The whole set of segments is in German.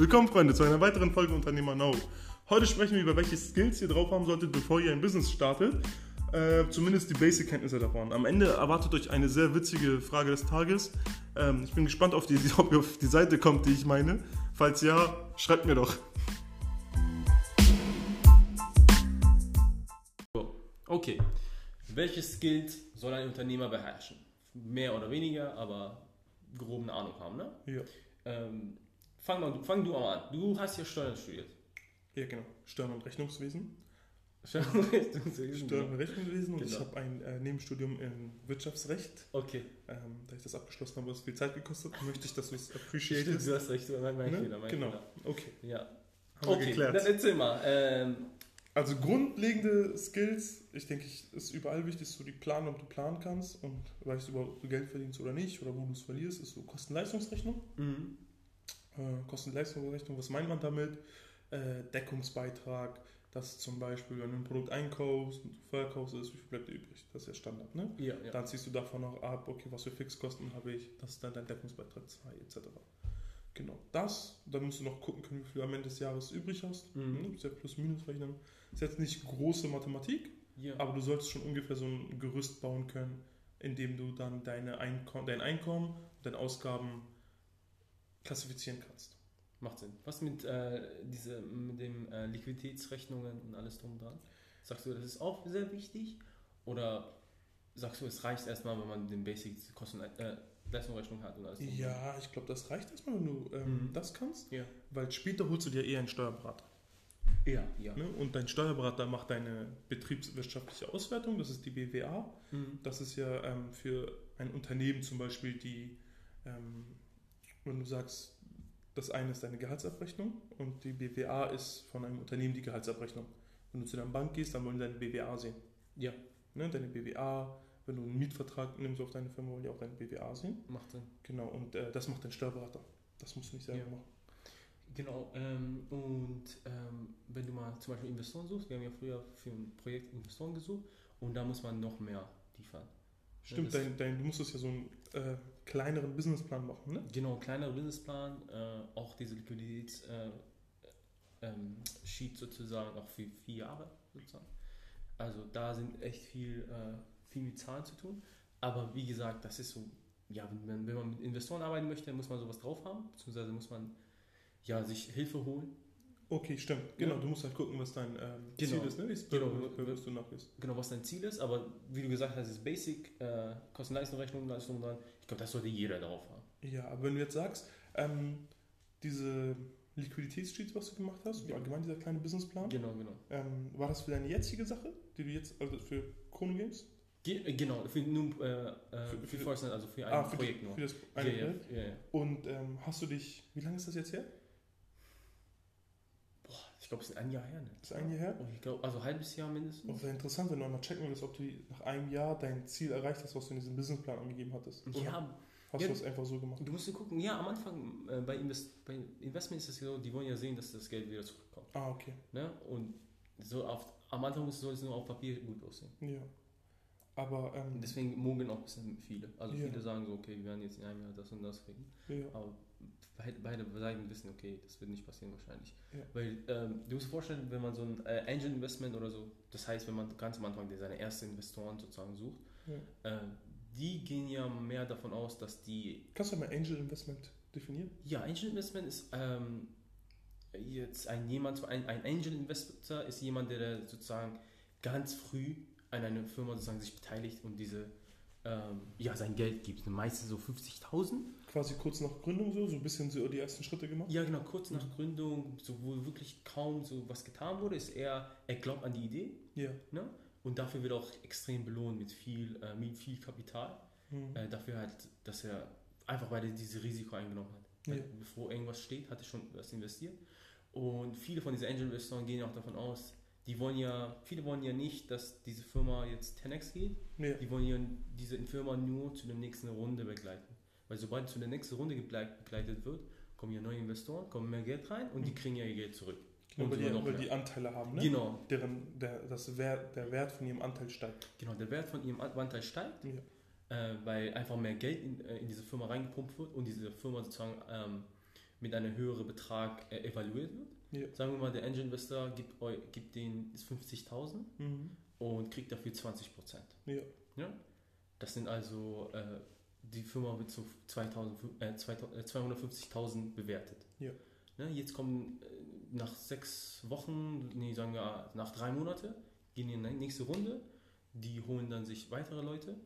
Willkommen, Freunde, zu einer weiteren Folge Unternehmer Now. Heute sprechen wir über welche Skills ihr drauf haben solltet, bevor ihr ein Business startet. Äh, zumindest die Basic-Kenntnisse davon. Am Ende erwartet euch eine sehr witzige Frage des Tages. Ähm, ich bin gespannt, auf die, ob ihr auf die Seite kommt, die ich meine. Falls ja, schreibt mir doch. Okay. Welche Skills soll ein Unternehmer beherrschen? Mehr oder weniger, aber grob eine Ahnung haben, ne? Ja. Ähm, fang, mal, fang du mal an. Du hast ja Steuern studiert. Ja, genau. Steuern und Rechnungswesen. Steuern Steuern und Rechnungswesen und ich Genau. habe ein äh, Nebenstudium in Wirtschaftsrecht. Okay. Ähm, da ich das abgeschlossen habe, es viel Zeit gekostet, möchte ich, dass du es appreciatest. du hast recht, mein, mein Ne? Fehler, mein Genau. Fehler. Okay, Ja. haben wir Okay, geklärt. dann erzähl mal. Ähm, Also grundlegende Skills, ich denke, ich, ist überall wichtig, dass du die planen, ob du planen kannst und weißt du überhaupt, ob du Geld verdienst oder nicht oder wo du es verlierst, ist so Kosten-Leistungsrechnung. mhm. Äh, Kosten-Leistungsrechnung, was meint man damit? Äh, Deckungsbeitrag, dass zum Beispiel, wenn du ein Produkt einkaufst und du verkaufst, ist, wie viel bleibt dir übrig? Das ist ja Standard, ne? Ja, ja. Dann ziehst du davon auch ab, okay, was für Fixkosten habe ich, das ist dann dein Deckungsbeitrag 2 etc. Genau, das, dann musst du noch gucken können, wie viel du am Ende des Jahres übrig hast. Mhm. Ne? Ist ja plus-minus rechnen. Ist jetzt nicht große Mathematik, ja. aber du solltest schon ungefähr so ein Gerüst bauen können, in dem du dann deine Einko dein Einkommen deine Ausgaben klassifizieren kannst. Macht Sinn. Was mit, äh, diese, mit dem äh, Liquiditätsrechnungen und alles drum und dran? Sagst du, das ist auch sehr wichtig? Oder sagst du, es reicht erstmal, wenn man den Basic Kosten äh, Leistungsrechnung hat und alles drum und dran? Ja, ich glaube, das reicht erstmal, wenn du ähm, Mhm. das kannst, Ja. weil später holst du dir eher einen Steuerberater. Ja, ja. Ne? Und dein Steuerberater macht deine betriebswirtschaftliche Auswertung, das ist die BWA. Mhm. Das ist ja ähm, für ein Unternehmen zum Beispiel die, ähm, wenn du sagst, das eine ist deine Gehaltsabrechnung und die BWA ist von einem Unternehmen die Gehaltsabrechnung. Wenn du zu deiner Bank gehst, dann wollen die deine BWA sehen. Ja, Ne? Deine BWA, wenn du einen Mietvertrag nimmst auf deine Firma, wollen die auch deine BWA sehen. macht Sinn. Genau, und äh, das macht dein Steuerberater. Das musst du nicht selber Ja. machen. Genau, ähm, und ähm, wenn du mal zum Beispiel Investoren suchst, wir haben ja früher für ein Projekt Investoren gesucht und da muss man noch mehr liefern. Stimmt, dein, dein, du musstest ja so einen äh, kleineren Businessplan machen, ne? Genau, kleinerer Businessplan, äh, auch diese Liquiditäts äh, ähm, Sheet sozusagen, auch für vier Jahre sozusagen. Also da sind echt viel, äh, viel mit Zahlen zu tun. Aber wie gesagt, das ist so, ja, wenn man, wenn man mit Investoren arbeiten möchte, muss man sowas drauf haben, beziehungsweise muss man ja, sich Hilfe holen. Okay, stimmt. Genau, Ja. du musst halt gucken, was dein ähm, Genau. Ziel ist, ne? Wie es Genau. bewusst du nachgehst. genau was dein Ziel ist, aber wie du gesagt hast, ist Basic, äh, Kosten-Leistung-Rechnung, Leistung dran. Ich glaube, das sollte jeder drauf haben. Ja, aber wenn du jetzt sagst, ähm, diese Liquiditätssheets, was du gemacht hast, Ja. allgemein dieser kleine Businessplan, Genau, genau. ähm, war das für deine jetzige Sache, die du jetzt, also für Chrono Games? Ge äh, genau, für, nur, äh, äh, Für- für, für- Forstnet, also für ein Ah, für, Projekt die, nur. für das eine ja, Projekt. ja, ja. Und ähm, hast du dich, wie lange ist das jetzt her? Glaube, es ist ein Jahr her. Ne? Das ist ein Jahr her? Ich glaube, also ein halbes Jahr mindestens. Und wäre interessant, wenn du einmal checken würdest, ob du nach einem Jahr dein Ziel erreicht hast, was du in diesem Businessplan angegeben hattest. Oder Ja, hast ja. du das einfach so gemacht? du musst dir gucken, ja, am Anfang äh, bei, Invest bei Investment ist es so, die wollen ja sehen, dass das Geld wieder zurückkommt. Ah, okay. Ne? Und so auf, am Anfang soll es nur auf Papier gut aussehen. Ja. Aber, ähm, deswegen mogeln auch ein bisschen viele. Also Ja. viele sagen so, okay, wir werden jetzt in einem Jahr das und das kriegen. ja. Aber beide, beide Seiten wissen, okay, das wird nicht passieren wahrscheinlich. Ja. Weil ähm, du musst dir vorstellen, wenn man so ein äh, Angel Investment oder so, das heißt, wenn man ganz am Anfang seine ersten Investoren sozusagen sucht, Ja. äh, die gehen ja mehr davon aus, dass die Kannst du mal Angel Investment definieren? Ja, Angel Investment ist ähm, jetzt ein jemand, ein, ein Angel Investor ist jemand, der sozusagen ganz früh an einer Firma sozusagen sich beteiligt und diese ähm, ja sein Geld gibt. Meistens so 50.000. Quasi kurz nach Gründung so, so ein bisschen so die ersten Schritte gemacht? Ja, genau, kurz nach Gründung, so, wo wirklich kaum so was getan wurde, ist er, er glaubt an die Idee Ja. ne? und dafür wird er auch extrem belohnt mit viel, äh, mit viel Kapital. Mhm. Äh, dafür halt, dass er einfach weil er dieses Risiko eingenommen hat. Ja. Weil Bevor irgendwas steht, hat er schon was investiert. Und viele von diesen Angel-Investoren gehen auch davon aus, die wollen ja, viele wollen ja nicht, dass diese Firma jetzt 10x geht. Ja. Die wollen ja diese Firma nur zu der nächsten Runde begleiten. Weil sobald zu der nächsten Runde begleit- begleitet wird, kommen ja neue Investoren, kommen mehr Geld rein und die Mhm. kriegen ja ihr Geld zurück. Genau, Und weil, die, noch weil die Anteile haben, ne? Genau, Deren, der, das Wert, der Wert von ihrem Anteil steigt. genau, der Wert von ihrem Anteil steigt. Ja. äh, weil einfach mehr Geld in, äh, in diese Firma reingepumpt wird und diese Firma sozusagen ähm, mit einem höheren Betrag äh, evaluiert wird. Ja. Sagen wir mal, der Angel Investor gibt, gibt denen 50.000 Mhm. und kriegt dafür 20%. Ja. Ja? Das sind also, äh, die Firma wird zu 2000, äh, 2000, äh, 250.000 bewertet. Ja. Ne, jetzt kommen äh, nach sechs Wochen, nee, sagen wir nach drei Monate, gehen die in die nächste Runde. Die holen dann sich weitere Leute.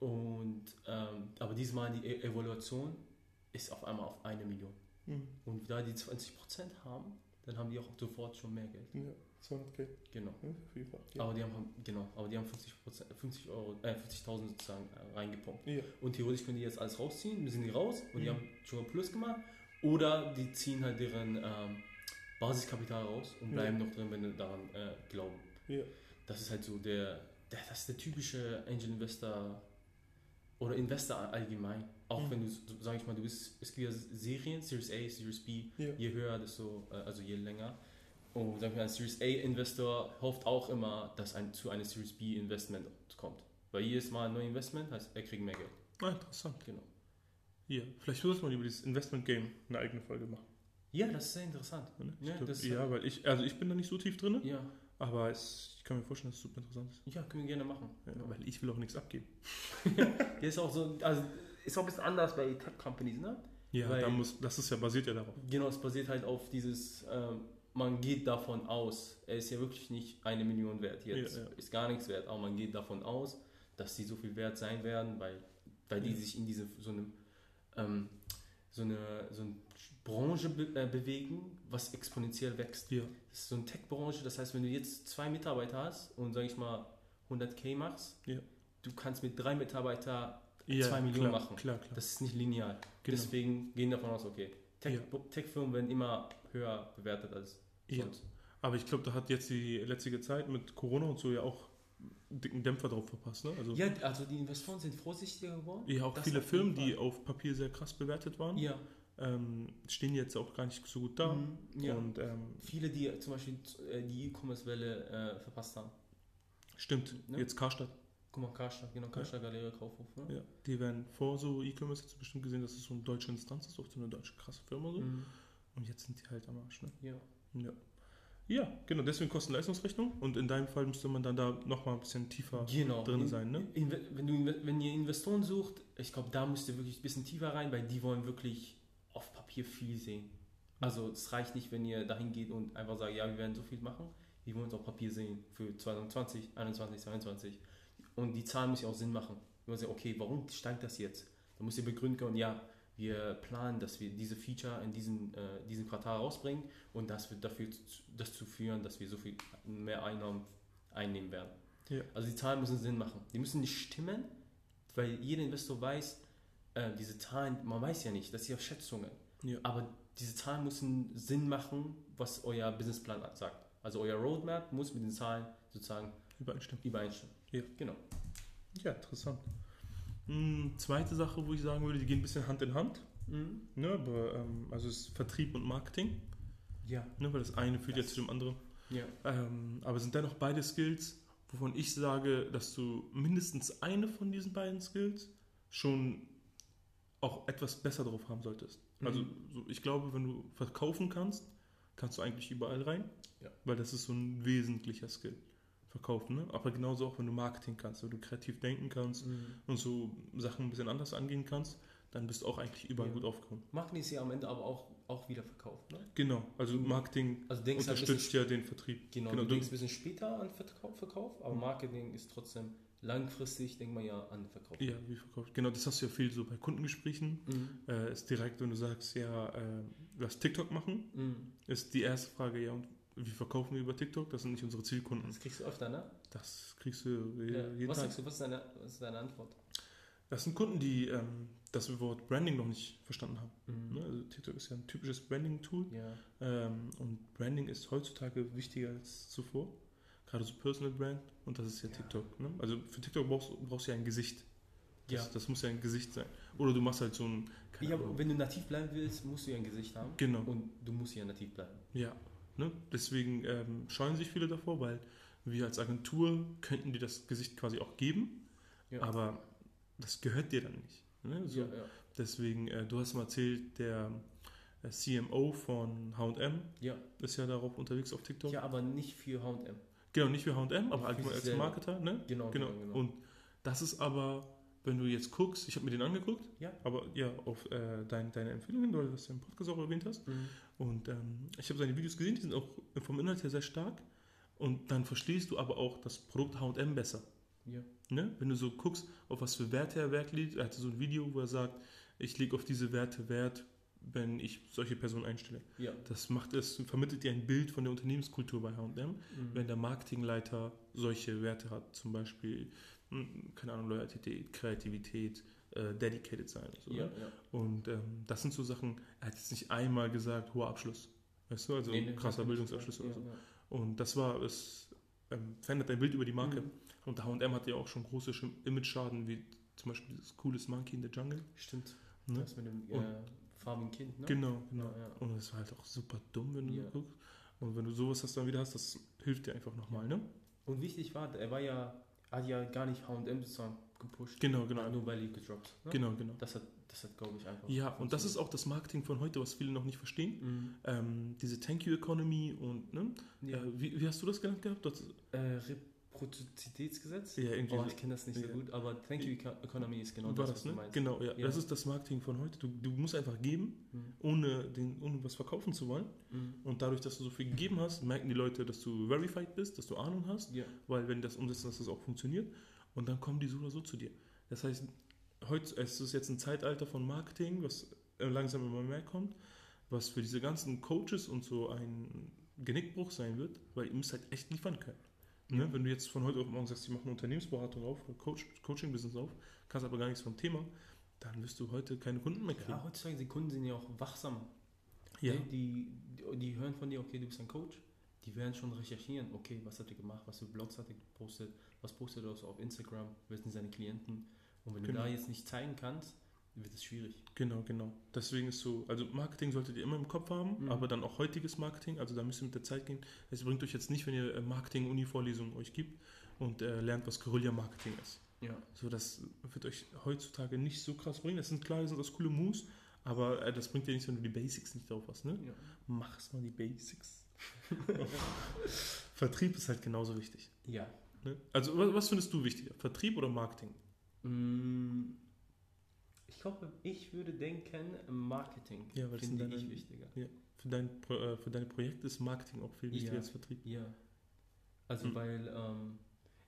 Und, ähm, aber diesmal die E- Evaluation ist auf einmal auf eine Million. Mhm. Und da die 20% haben, dann haben die auch sofort schon mehr Geld. Ja, 200k. Genau. Ja, Fall. Ja. Aber die haben, genau, aber die haben 50, 50 Euro, äh, 50.000 sozusagen äh, reingepumpt. Ja. Und theoretisch können die jetzt alles rausziehen, sind die raus und die Mhm. haben schon mal Plus gemacht. Oder die ziehen halt deren ähm, Basiskapital raus und bleiben noch drin, wenn sie daran äh, glauben. Ja. Das ist halt so der, der, das ist der typische Angel Investor oder Investor allgemein. Auch Mhm. wenn du, sag ich mal, du bist, es gibt ja Serien, Series A, Series B, Ja. je höher, desto, äh, also je länger. Und sag ich mal, ein Series A Investor hofft auch immer, dass ein zu einem Series B Investment kommt. Weil jedes Mal ein neues Investment heißt, er kriegt mehr Geld. Ah, interessant. Genau. Ja, vielleicht müssen wir über dieses Investment-Game eine eigene Folge machen. Ja, das ist sehr interessant. Ne? Ja, glaub, das ist ja, halt- weil ich, also ich bin da nicht so tief drin, Ja, aber es, ich kann mir vorstellen, dass es super interessant ist. ja, können wir gerne machen. Ja, Weil ich will auch nichts abgeben. Der ist auch so, also ist auch ein bisschen anders bei Tech Companies, ne? Ja, Weil- da muss, das ist ja basiert ja darauf. Genau, es basiert halt auf dieses, ähm, man geht davon aus, er ist ja wirklich nicht eine Million wert jetzt, Ja, ja. ist gar nichts wert, aber man geht davon aus, dass sie so viel wert sein werden, weil, weil die sich in diese so eine, ähm, so eine, so eine Branche be äh, bewegen, was exponentiell wächst. Ja, Das ist so eine Tech-Branche, das heißt, wenn du jetzt zwei Mitarbeiter hast und sag ich mal 100k machst, Ja. du kannst mit drei Mitarbeitern ja Zwei Millionen klar, machen. Klar, klar. das ist nicht linear. Genau. Deswegen gehen davon aus, okay, Tech- Ja. Tech-Firmen werden immer höher bewertet als Ja. sonst. Aber ich glaube, da hat jetzt die letzte Zeit mit Corona und so ja auch einen dicken Dämpfer drauf verpasst. Ne? Also Ja, also die Investoren sind vorsichtiger geworden. ja, auch Das viele Firmen, die auf Papier sehr krass bewertet waren, Ja. ähm, stehen jetzt auch gar nicht so gut da. Mhm, ja. Und ähm, Viele, die zum Beispiel äh, die E-Commerce-Welle äh, verpasst haben. stimmt, Ne? jetzt Karstadt. Guck mal, Karstadt, genau, Karstadt Galerie Kaufhof. Ne? Ja, die werden vor so E-Commerce jetzt bestimmt gesehen, dass es so eine deutsche Instanz ist, auch so eine deutsche krasse Firma. So. Mhm. Und jetzt sind die halt am Arsch. Ne? Ja. Ja. ja, genau, deswegen Kosten-Leistungsrechnung. Und in deinem Fall müsste man dann da nochmal ein bisschen tiefer Genau. drin In- sein. Ne? Wenn, du, wenn ihr Investoren sucht, ich glaube, da müsst ihr wirklich ein bisschen tiefer rein, weil die wollen wirklich auf Papier viel sehen. Also es reicht nicht, wenn ihr dahin geht und einfach sagt, ja, wir werden so viel machen. Die wollen es auf Papier sehen für 2020, 21, 22. Und die Zahlen müssen auch Sinn machen. Wenn man sagt, okay, warum steigt das jetzt? Dann müsst ihr begründen können, ja, wir planen, dass wir diese Feature in diesem, äh, diesem Quartal rausbringen und das wird dafür zu- dazu führen, dass wir so viel mehr Einnahmen einnehmen werden. Ja. Also die Zahlen müssen Sinn machen. Die müssen nicht stimmen, weil jeder Investor weiß, äh, diese Zahlen, man weiß ja nicht, das sind ja Schätzungen. Ja. Aber diese Zahlen müssen Sinn machen, was euer Businessplan sagt. Also euer Roadmap muss mit den Zahlen sozusagen Übereinstimmen. übereinstimmen. Ja. Genau. Ja, interessant. Hm, zweite Sache, wo ich sagen würde, die gehen ein bisschen Hand in Hand. Mhm. Ne, aber, ähm, also es ist Vertrieb und Marketing, Ja. ne, weil das eine führt Das- jetzt zu dem anderen. Ja. Ähm, aber sind dennoch beide Skills, wovon ich sage, dass du mindestens eine von diesen beiden Skills schon auch etwas besser drauf haben solltest. Mhm. Also so, ich glaube, wenn du verkaufen kannst, kannst du eigentlich überall rein, Ja. weil das ist so ein wesentlicher Skill. Verkaufen, ne? aber genauso auch, wenn du Marketing kannst, wenn du kreativ denken kannst Mhm. und so Sachen ein bisschen anders angehen kannst, dann bist du auch eigentlich überall Ja. gut aufgehoben. Marketing ist ja am Ende aber auch, auch wieder verkauft. Ne? Genau, also Mhm. Marketing Also unterstützt ja den Vertrieb. genau, genau, du du- denkst ein bisschen später an Verkauf, Verkauf aber Mhm. Marketing ist trotzdem langfristig, denkt man ja an Verkauf. Ja, wie verkauft. Genau, das hast du ja viel so bei Kundengesprächen. Mhm. Äh, ist direkt, wenn du sagst, ja, äh, lass TikTok machen, Mhm. ist die erste Frage, ja, und wie verkaufen wir über TikTok? Das sind nicht unsere Zielkunden. Das kriegst du öfter, ne? Das kriegst du äh, Ja. jeden Was Tag. sagst du, was ist deine, was ist deine Antwort? Das sind Kunden, die ähm, das Wort Branding noch nicht verstanden haben. Mhm. Ne? Also TikTok ist ja ein typisches Branding-Tool Ja. ähm, und Branding ist heutzutage wichtiger als zuvor. Gerade so Personal Brand und das ist ja, Ja. TikTok. Ne? Also für TikTok brauchst, du- brauchst du ja ein Gesicht. Das, Ja. das muss ja ein Gesicht sein. Oder du machst halt so ein. Ja, aber wenn du nativ bleiben willst, musst du ja ein Gesicht haben. Genau. Und du musst ja nativ bleiben. Ja, ne? deswegen ähm, scheuen sich viele davor, weil wir als Agentur könnten dir das Gesicht quasi auch geben, Ja. aber das gehört dir dann nicht. Ne? So, ja, ja. Deswegen, äh, du hast mal erzählt, der äh, CMO von H&M Ja. ist ja darauf unterwegs auf TikTok. ja, aber nicht für H&M. Genau, nicht für H&M, aber allgemein sich als. Marketer, ne? Genau, Genau. genau, genau. Und das ist aber, wenn du jetzt guckst, ich habe mir den angeguckt, Ja. aber ja, auf äh, dein, deine Empfehlungen, weil du das ja im Podcast auch erwähnt hast. Mhm. Und ähm, ich habe seine Videos gesehen, die sind auch vom Inhalt her sehr stark. Und dann verstehst du aber auch das Produkt H&M besser. Ja. Ne? Wenn du so guckst, auf was für Werte er Wert legt, er hatte so ein Video, wo er sagt, ich lege auf diese Werte Wert, wenn ich solche Personen einstelle. Ja. Das macht es, vermittelt dir ein Bild von der Unternehmenskultur bei H&M, Mhm. wenn der Marketingleiter solche Werte hat, zum Beispiel, keine Ahnung, Loyalität, Kreativität, äh, dedicated sein. und So, Ja, ne? ja. Und ähm, das sind so Sachen, er hat jetzt nicht einmal gesagt, hoher Abschluss. Weißt du, also Nee, krasser Bildungsabschluss ja, oder so. ja. Und das war, es ähm, verändert dein Bild über die Marke. Mhm. Und H&M hat ja auch schon große Sch- Image-Schaden, wie zum Beispiel dieses cooles Monkey in the Jungle. Stimmt. Ne? Das mit dem Und- äh, farbigen Kind, ne? Genau, genau. Und das war halt auch super dumm, wenn du Ja. so guckst. Und wenn du sowas hast dann wieder hast, das hilft dir einfach nochmal, ne? Und wichtig war, er war ja, hat ja gar nicht H&M sozusagen gepusht. Genau, genau. Nur weil die gedroppt. Ne? Genau, genau. Das hat, das hat glaube ich, einfach. Ja, und das ist auch das Marketing von heute, was viele noch nicht verstehen. Mhm. Ähm, diese Thank You Economy und, ne? Ja. Äh, wie, wie hast du das genannt gehabt? Das, Äh, Reproduzitätsgesetz? ja, irgendwie Oh, so. ich kenne das nicht so Ja. gut, aber Thank You Eco- Economy ist genau war das, was du ne? meinst. Genau, ja. Ja. Das ist das Marketing von heute. Du, du musst einfach geben, Mhm. ohne, den, ohne was verkaufen zu wollen. Mhm. Und dadurch, dass du so viel gegeben hast, merken die Leute, dass du verified bist, dass du Ahnung hast. Ja. weil wenn die das umsetzen, dass das auch funktioniert und dann kommen die so oder so zu dir. Das heißt, heute es ist jetzt ein Zeitalter von Marketing, was äh, langsam immer mehr kommt, was für diese ganzen Coaches und so ein Genickbruch sein wird, weil ihr müsst halt echt liefern können. Ne? Wenn du jetzt von heute auf morgen sagst, ich mache eine Unternehmensberatung auf, Coach, Coaching-Business auf, kannst aber gar nichts vom Thema, dann wirst du heute keine Kunden mehr kriegen. ja, heutzutage die Kunden sind ja auch wachsam. Ja, Die, die, die hören von dir, okay, du bist ein Coach. Die werden schon recherchieren, okay, was hat er gemacht, was für Blogs hat er gepostet, was postet er auf Instagram, wer sind seine Klienten. Und wenn Genau. du da jetzt nicht zeigen kannst, wird es schwierig. genau, genau. Deswegen ist so, also Marketing solltet ihr immer im Kopf haben, Mhm. aber dann auch heutiges Marketing, also da müsst ihr mit der Zeit gehen. Es bringt euch jetzt nicht, wenn ihr äh, Marketing-Uni-Vorlesungen euch gibt und äh, lernt, was Guerilla-Marketing ist. Ja. So, das wird euch heutzutage nicht so krass bringen. Das sind klar, das sind das coole Moves, aber äh, das bringt dir nichts, wenn du die Basics nicht drauf hast. Ne? ja. Mach's mal die Basics. Vertrieb ist halt genauso wichtig. Ja. Ne? Also, was, was findest du wichtiger? Vertrieb oder Marketing? Mm, Ich glaube, ich würde denken, Marketing Ja, weil finde ich wichtiger. Für, dein, Pro- äh, für deine Projekte ist Marketing auch viel wichtiger Ja. als Vertrieb. Ja. Also, Mhm. weil, ähm,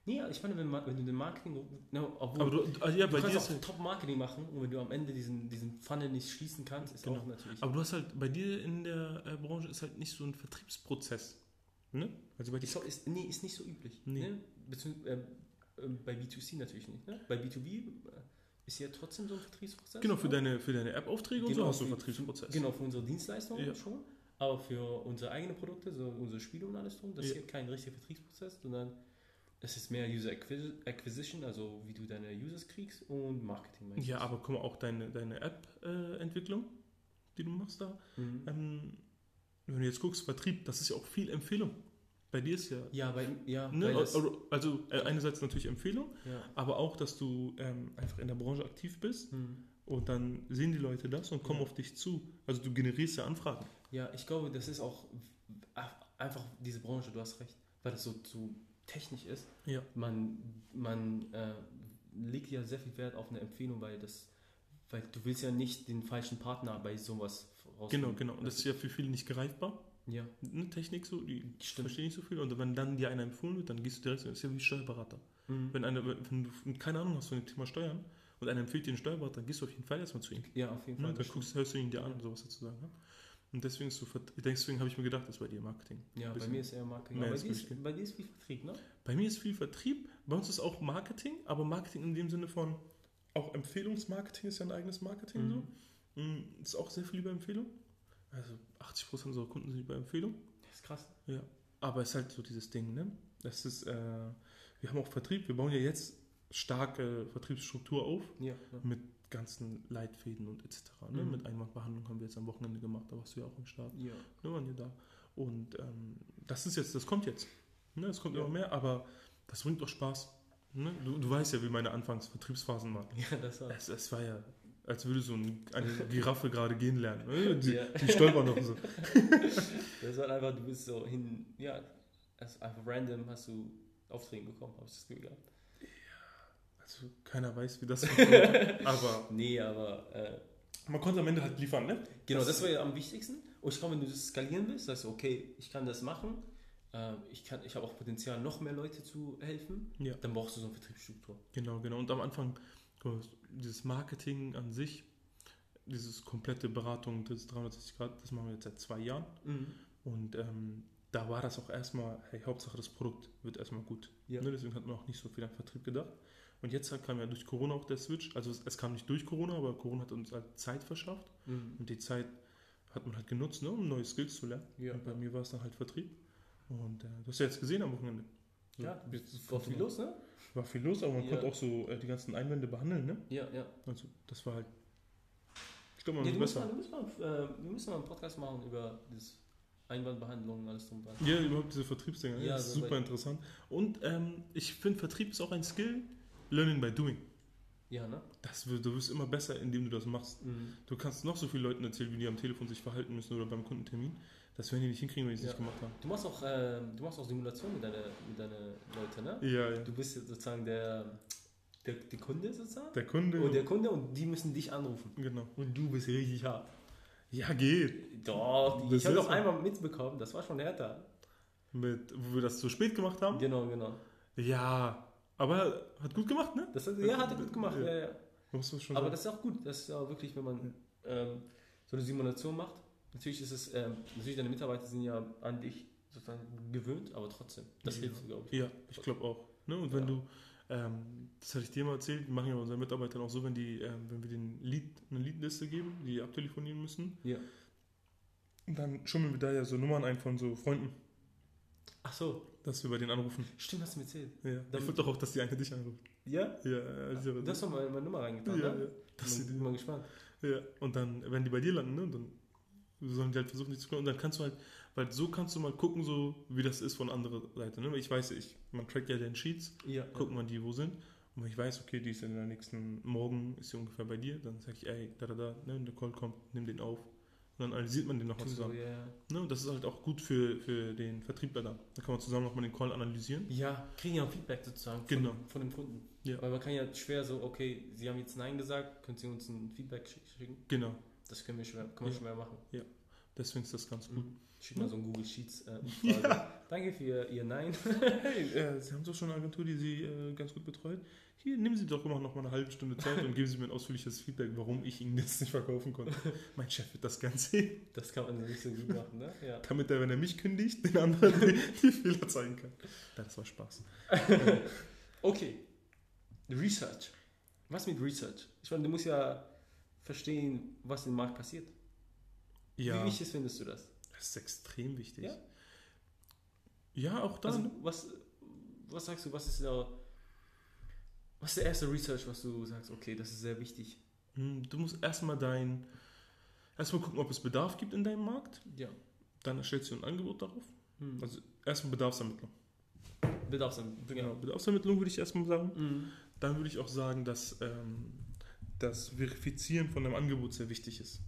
nee, ich meine, wenn, wenn du den Marketing, no, obwohl, Aber du, also ja, du kannst auch Top-Marketing machen und wenn du am Ende diesen, diesen Funnel nicht schließen kannst, ist Genau. auch natürlich. aber du hast halt, bei dir in der äh, Branche ist halt nicht so ein Vertriebsprozess. Ne? Also bei dir ist, ist, nee, ist nicht so üblich. Nee. Ne? Beziehungsweise, ähm, ähm, bei B2C natürlich nicht. Ne? Bei B2B äh, ist ja trotzdem so ein Vertriebsprozess. Genau, für ne? deine, für deine App-Aufträge und so Genau, hast du einen Vertriebsprozess. Genau, für unsere Dienstleistungen Ja. schon. Aber für unsere eigenen Produkte, so unsere Spiele und alles drum, das Ja. ist hier kein richtiger Vertriebsprozess, sondern es ist mehr User Acquis- Acquisition, also wie du deine Users kriegst und Marketing. meistens. Ja, aber guck mal, auch deine, deine App-Entwicklung, die du machst da. Mhm. Ähm, wenn du jetzt guckst, Vertrieb, das ist ja auch viel Empfehlung. Bei dir ist ja. Ja, bei, ja, Ne? Also, also äh, einerseits natürlich Empfehlung, ja. aber auch, dass du ähm, einfach in der Branche aktiv bist Mhm. und dann sehen die Leute das und kommen Ja. auf dich zu. Also du generierst ja Anfragen. ja, ich glaube, das ist auch einfach diese Branche, du hast recht, weil das so zu technisch ist. Ja. Man, man äh, legt ja sehr viel Wert auf eine Empfehlung, weil das, weil du willst ja nicht den falschen Partner bei sowas Genau, rausfinden. genau. Und das ist ja für viele nicht greifbar. Ja, Ne? Technik so, die Stimmt. verstehen nicht so viel. Und wenn dann dir einer empfohlen wird, dann gehst du direkt, das ist ja wie Steuerberater. Mhm. Wenn, einer, wenn du keine Ahnung hast von dem Thema Steuern und einer empfiehlt dir einen Steuerberater, dann gehst du auf jeden Fall erstmal zu ihm. ja, auf jeden Ne? Fall. Dann guckst, hörst du ihn dir an, Ja. sowas sozusagen. Ne? Und deswegen, ist so, Vert- deswegen habe ich mir gedacht, das ist bei dir Marketing. Ja, bei mir ist eher Marketing. bei dir, ist, bei dir ist viel Vertrieb, ne? Bei mir ist viel Vertrieb, bei uns ist auch Marketing, aber Marketing in dem Sinne von, auch Empfehlungsmarketing ist ja ein eigenes Marketing. Mhm. So. Mm, Ist auch sehr viel über Empfehlung. Also 80% unserer Kunden sind über Empfehlung. Das ist krass. Ja. Aber es ist halt so dieses Ding, ne? Das ist, äh, wir haben auch Vertrieb, wir bauen ja jetzt starke Vertriebsstruktur auf Ja, ja. mit ganzen Leitfäden und etc. Ne? Mhm. Mit Einwandbehandlung haben wir jetzt am Wochenende gemacht, da warst du ja auch im Start. ja. Ne, waren ja da. Und ähm, das ist jetzt, das kommt jetzt. Ne, es kommt Ja. immer mehr, aber das bringt doch Spaß. Ne? Du, du weißt ja, wie meine Anfangsvertriebsphasen waren. Ja, das war. Es, es war ja als würde so ein, eine Giraffe gerade gehen lernen. ne? Die, Ja. die stolpern noch so. Das ist halt einfach, du bist so hin, ja, einfach random hast du Aufträge bekommen, habe ich das Gefühl gehabt. Also keiner weiß, wie das funktioniert. Aber Nee, aber äh, man konnte am Ende halt liefern, ne? genau, Das- das, war ja am wichtigsten. Und ich glaube, wenn du das skalieren willst, sagst du, okay, ich kann das machen, äh, ich, kann, ich habe auch Potenzial, noch mehr Leute zu helfen, Ja. dann brauchst du so eine Vertriebsstruktur. Genau, genau. Und am Anfang, dieses Marketing an sich, dieses komplette Beratung, das 360 Grad, das machen wir jetzt seit zwei Jahren. Und ähm, da war das auch erstmal, hey, Hauptsache das Produkt wird erstmal gut. Ja. Ne, deswegen hat man auch nicht so viel an Vertrieb gedacht. Und jetzt halt kam ja durch Corona auch der Switch. Also es, es kam nicht durch Corona, aber Corona hat uns halt Zeit verschafft. Mhm. Und die Zeit hat man halt genutzt, ne, um neue Skills zu lernen. Ja. Und bei mir war es dann halt Vertrieb. Und äh, du hast ja jetzt gesehen am Wochenende. Ja, war konnte viel los, ne? War viel los, aber man Ja. konnte auch so äh, die ganzen Einwände behandeln, ne? Ja, ja. Also das war halt. Ich glaube, ja man du ja, musst besser. mal, du musst mal, äh, wir müssen mal einen Podcast machen über das Einwandbehandlung und alles drum dran. Ja, überhaupt diese Vertriebsdinger. Ja, das ist so super interessant. Und ähm, ich finde, Vertrieb ist auch ein Skill. Learning by doing. Ja, ne? Das, wird- du wirst immer besser, indem du das machst. Mhm. Du kannst noch so vielen Leuten erzählen, wie die am Telefon sich verhalten müssen oder beim Kundentermin. Das werden die nicht hinkriegen, wenn die es Ja. nicht gemacht haben. Du machst auch, äh, du machst auch Simulationen mit deinen mit deine Leute, ne? Ja, ja. Du bist sozusagen der, der, der Kunde sozusagen. Der Kunde. Und der Kunde und die müssen dich anrufen. genau. Und du bist richtig hart. Ja, geht. Doch, Das ich habe doch einmal mitbekommen, das war schon härter. Mit, wo wir das zu spät gemacht haben. Genau, genau. Ja, aber hat gut gemacht, ne? Das ja, hat er gut gemacht. Ja. Ja, ja. Muss man schon Aber sagen. das ist auch gut. Das ist ja wirklich, wenn man ähm, so eine Simulation macht. Natürlich ist es, ähm, natürlich deine Mitarbeiter sind ja an dich sozusagen gewöhnt, aber trotzdem, das Ja. hilft, glaube ich. Ja, ich glaube auch. Ne? Und wenn Ja. du, ähm, das hatte ich dir mal erzählt, wir machen ja unseren Mitarbeitern auch so, wenn die, ähm, wenn wir den Lead, eine Leadliste geben, die abtelefonieren müssen, Ja. dann schummeln wir da ja so Nummern ein von so Freunden, Ach so, dass wir bei denen anrufen. stimmt, hast du mir erzählt. Ja. Dann- ich wollte doch auch, dass die eine dich anruft. Ja? Ja, also, Du hast doch mal meine Nummer reingetan, ja, ne? ja. Ich sie bin mal gespannt. Ja, und dann, wenn die bei dir landen, ne, dann sollen die halt versuchen, dich zu kommen. Und dann kannst du halt, weil so kannst du mal gucken, so wie das ist von anderer Seite. Ne? Ich weiß, ich, man trackt ja den Sheets, Ja. guckt man die, wo sind. Und wenn ich weiß, okay, die ist in der nächsten Morgen, ist sie ungefähr bei dir, dann sage ich, ey, da, da, da, ne, der Call kommt, nimm den auf. Und dann analysiert man den nochmal zusammen. ja, ja. Ne? Und das ist halt auch gut für, für den Vertriebler dann. Da kann man zusammen nochmal den Call analysieren. Ja, kriegen ja auch Feedback sozusagen von, Genau. von dem Kunden. Ja. Weil man kann ja schwer so, okay, Sie haben jetzt Nein gesagt, können Sie uns ein Feedback schick- schicken? Genau. Das können wir schwer, man Ja. schwer machen. Deswegen ist das ganz gut. Schick mal so ein Google Sheets äh, Umfrage. Danke für Ihr, Nein. Hey, äh, Sie haben doch schon eine Agentur, die Sie äh, ganz gut betreut. Hier, nehmen Sie doch immer noch mal eine halbe Stunde Zeit und geben Sie mir ein ausführliches Feedback, warum ich Ihnen das nicht verkaufen konnte. mein Chef wird das gern sehen, Das kann man nicht so gut machen, ne? Ja. damit er, wenn er mich kündigt, den anderen die, die Fehler zeigen kann. Ja, das war Spaß. Okay. Research. Was mit Research? Ich meine, du musst ja verstehen, was im Markt passiert. Ja, Wie wichtig findest du das? das ist extrem wichtig. Ja? Ja, auch da. Also, was, was sagst du, was ist der, was ist der erste Research, was du sagst, okay, das ist sehr wichtig? Hm, Du musst erstmal dein, erstmal gucken, ob es Bedarf gibt in deinem Markt. Ja. Dann erstellst du ein Angebot darauf. Hm. Also erstmal Bedarfsermittlung. Bedarfsam. Genau, Bedarfsermittlung würde ich erstmal sagen. Mhm. Dann würde ich auch sagen, dass ähm, das Verifizieren von einem Angebot sehr wichtig ist.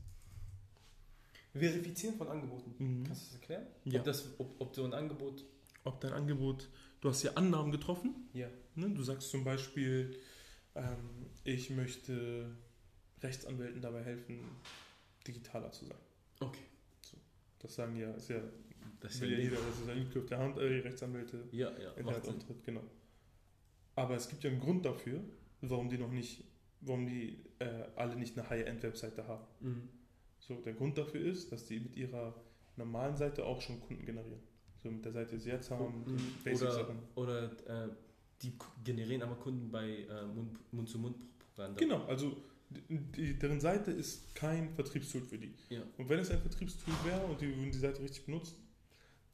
Verifizieren von Angeboten. Mhm. Kannst du das erklären? Ja. Ob, das, ob, ob so ein Angebot. Ob dein Angebot, du hast ja Annahmen getroffen. Ja. Ne? Du sagst zum Beispiel, ähm, ich möchte Rechtsanwälten dabei helfen, digitaler zu sein. Okay. Das sagen ja, ist ja, Das will ja jeder, das ist ein Liedgriff der Hand, äh, Rechtsanwälte, Ja, ja. Macht Sinn. Internetauftritt, genau. Aber es gibt ja einen Grund dafür, warum die noch nicht, warum die äh, alle nicht eine High-End-Webseite haben. Mhm. So, der Grund dafür ist, dass die mit ihrer normalen Seite auch schon Kunden generieren. So mit der Seite, die sie jetzt haben, die Mhm. Basic-Sachen. Oder, oder äh, die generieren aber Kunden bei äh, Mund- Mund-zu-Mund-Propaganda. Genau, also die, deren Seite ist kein Vertriebstool für die. Ja. Und wenn es ein Vertriebstool wäre und die würden die Seite richtig benutzen,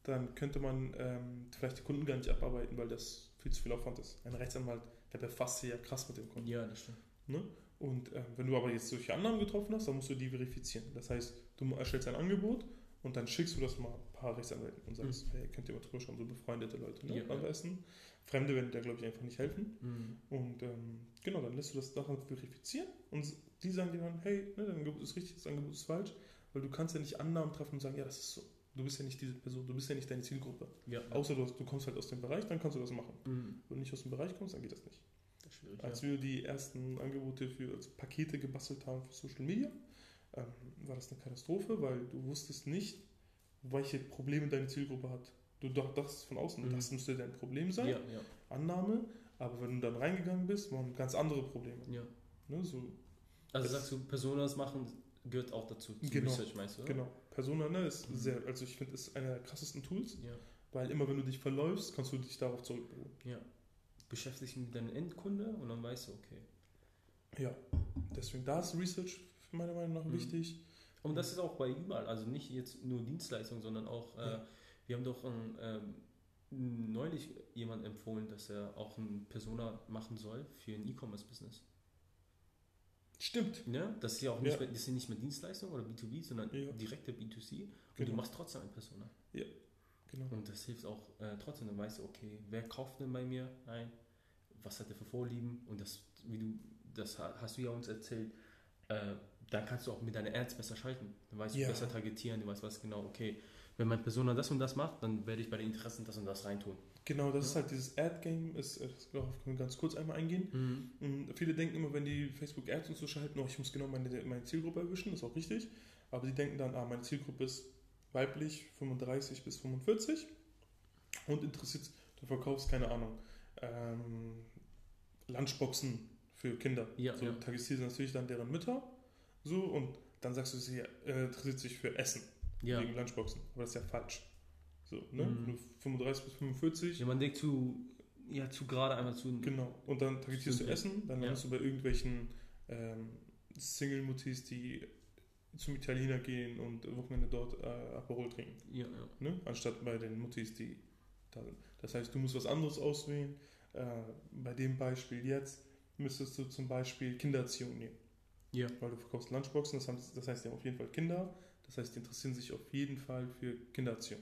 dann könnte man ähm, vielleicht die Kunden gar nicht abarbeiten, weil das viel zu viel Aufwand ist. Ein Rechtsanwalt, der befasst sich ja krass mit dem Kunden. Ja, das stimmt. Und ähm, wenn du aber jetzt solche Annahmen getroffen hast, dann musst du die verifizieren. Das heißt, du erstellst ein Angebot Und dann schickst du das mal ein paar Rechtsanwälten und sagst, hey, könnt ihr mal drüber schauen, so befreundete Leute, ne? Ja, am besten. Fremde werden dir, glaube ich, einfach nicht helfen. Mhm. Und ähm, genau, dann lässt du das daran verifizieren und die sagen dir dann, hey, ne, dein Angebot ist richtig, das Angebot ist falsch, weil du kannst ja nicht Annahmen treffen und sagen, ja, das ist so. Du bist ja nicht diese Person, du bist ja nicht deine Zielgruppe. Ja. Außer du, hast- du kommst halt aus dem Bereich, dann kannst du das machen. Mhm. Wenn du nicht aus dem Bereich kommst, dann geht das nicht. Schwierig. Als ja. wir die ersten Angebote für als Pakete gebastelt haben für Social Media, ähm, war das eine Katastrophe, weil du wusstest nicht, welche Probleme deine Zielgruppe hat. Du dach- dachtest von außen, Mhm. das müsste dein Problem sein, Ja, ja, Annahme, aber wenn du dann reingegangen bist, waren ganz andere Probleme. ja. Ne, so, Also sagst du, Personas machen gehört auch dazu, zum Genau, Research meinst du? oder? genau. Persona ne, ist Mhm. sehr, also ich finde, ist einer der krassesten Tools, weil immer wenn du dich verläufst, kannst du dich darauf zurückberufen. ja. Beschäftigst dich mit deinem Endkunde und dann weißt du, okay. Ja, deswegen da ist Research meiner Meinung nach Mhm. wichtig. Und das ist auch bei überall, also nicht jetzt nur Dienstleistungen, sondern auch, äh, Ja. wir haben doch ein, ähm, neulich jemand empfohlen, dass er auch ein Persona machen soll für ein E-Commerce-Business. Stimmt. Ne? Das ist ja auch nicht, Ja. mehr, das sind nicht mehr Dienstleistungen oder B2B, sondern Ja. direkte B2C. Und Genau. du machst trotzdem ein Persona. Genau. Und das hilft auch äh, trotzdem, dann weißt du, okay, wer kauft denn bei mir ein? Was hat er für Vorlieben? Und das, wie du, das ha- hast du ja uns erzählt, äh, dann kannst du auch mit deinen Ads besser schalten. Dann weißt Ja. du besser targetieren, du weißt was genau, okay, wenn mein Persona das und das macht, dann werde ich bei den Interessen das und das reintun. Genau, das ist Ja. halt dieses Ad-Game, ist, äh, darauf können wir ganz kurz einmal eingehen. Und viele denken immer, wenn die Facebook Ads und so schalten, oh, ich muss genau meine, meine Zielgruppe erwischen, das ist auch richtig. Aber die denken dann, ah, meine Zielgruppe ist weiblich 35 bis 45 und interessiert, du verkaufst, keine Ahnung, ähm, Lunchboxen für Kinder. Ja, so ja. targetierst du natürlich dann deren Mütter. So, und dann sagst du, sie äh, interessiert sich für Essen Ja. wegen Lunchboxen. Aber das ist ja falsch. So, ne? Mhm. Nur 35 bis 45. Jemand denkt zu, ja, zu gerade einmal zu. Genau. Und dann targetierst du. Essen, dann Ja. landest du bei irgendwelchen ähm, Single-Mutis, die zum Italiener gehen und Wochenende dort äh, Aperol trinken. Ja, ja. Ne? Anstatt bei den Mutis, die da sind. Das heißt, du musst was anderes auswählen. Äh, bei dem Beispiel jetzt müsstest du zum Beispiel Kindererziehung nehmen. Ja. Weil du verkaufst Lunchboxen, das, haben, das heißt, die haben auf jeden Fall Kinder. Das heißt, die interessieren sich auf jeden Fall für Kindererziehung.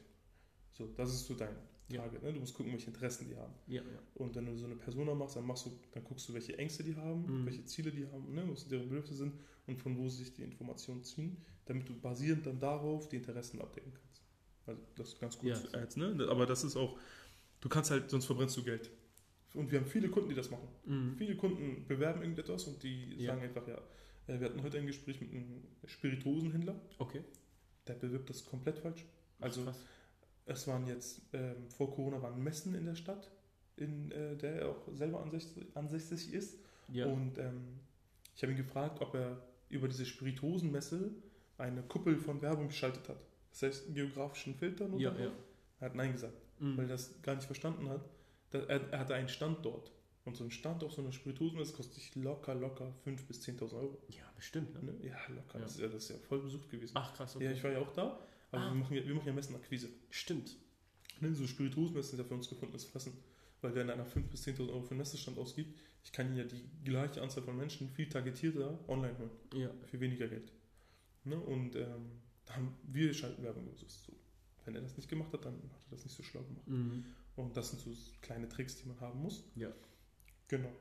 So, das ist so dein Ja. Target. Ne? Du musst gucken, welche Interessen die haben. Ja, ja. Und wenn du so eine Persona machst, dann machst du, dann guckst du, welche Ängste die haben, Mhm. welche Ziele die haben, ne, was deren Bedürfnisse sind und von wo sich die Informationen ziehen, damit du basierend dann darauf die Interessen abdecken kannst. Also das ist ganz gut Ja. Ads, ne? Aber das ist auch, du kannst halt, sonst verbrennst du Geld. Und wir haben viele Kunden, die das machen. Mhm. Viele Kunden bewerben irgendetwas und die Ja. sagen einfach, ja, äh, wir hatten heute ein Gespräch mit einem Spirituosenhändler, Okay. der bewirbt das komplett falsch. Also Krass. es waren jetzt, ähm, vor Corona waren Messen in der Stadt, in äh, der er auch selber ansässig, ansässig ist. Ja. Und ähm, ich habe ihn gefragt, ob er über diese Spirituosenmesse eine Kuppel von Werbung geschaltet hat. Das heißt, einen geografischen Filter ja, ja. Er hat Nein gesagt, Mhm. weil er das gar nicht verstanden hat. Er, er hatte einen Stand dort. Und so ein Stand auf so einer Spirituosenmesse kostet sich locker, locker 5.000 bis 10.000 Euro. ja, bestimmt, ne? Ne? Ja, locker. Ja. Das, ist ja, das ist ja voll besucht gewesen. Ach, krass, okay. Ja, ich war ja auch da. Aber Ah. wir, machen ja, wir machen ja Messenakquise. Stimmt. Ne, so Spirituosenmessen sind ja für uns gefundenes Fressen. Weil wer in einer 5.000 bis 10.000 Euro für einen Messestand ausgibt, ich kann ja die gleiche Anzahl von Menschen viel targetierter online holen. Ja. Für weniger Geld. Ne? Und ähm, da haben wir schalten Werbung. So. Wenn er das nicht gemacht hat, dann hat er das nicht so schlau gemacht. Mhm. Und das sind so kleine Tricks, die man haben muss. Ja. Genau.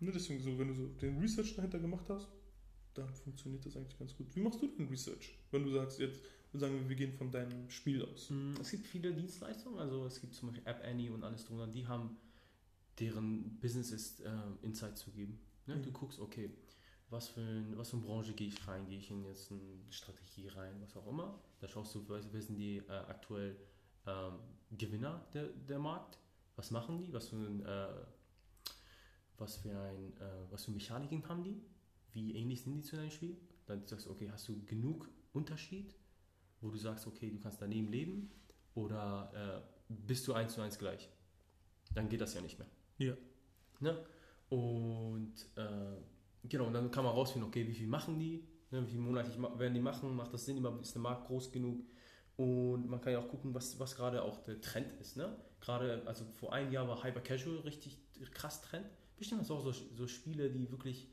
Ne, deswegen so, wenn du so den Research dahinter gemacht hast, dann funktioniert das eigentlich ganz gut. Wie machst du denn Research? Wenn du sagst, jetzt sagen wir, wir gehen von deinem Spiel aus. Mm, Es gibt viele Dienstleistungen, also es gibt zum Beispiel App Annie und alles drunter, die haben deren Business ist, äh, Insight zu geben. Ne? Mhm. Du guckst, okay, was für, ein, was für eine Branche gehe ich rein, gehe ich in jetzt eine Strategie rein, was auch immer. Da schaust du, wer wer sind die äh, aktuell ähm, Gewinner der, der Markt, was machen die, was für ein, äh, was für ein, äh, was für Mechaniken haben die, wie ähnlich sind die zu deinem Spiel. Dann sagst du, okay, hast du genug Unterschied, wo du sagst, okay, du kannst daneben leben oder äh, bist du eins zu eins gleich? Dann geht das ja nicht mehr. Ja. Ne? Und äh, genau, und dann kann man rausfinden, okay, wie viel machen die, ne, wie viel monatlich werden die machen, macht das Sinn, ist der Markt groß genug und man kann ja auch gucken, was, was gerade auch der Trend ist. Ne? Gerade, also vor einem Jahr war Hyper Casual richtig krass Trend. Bestimmt auch so, so Spiele, die wirklich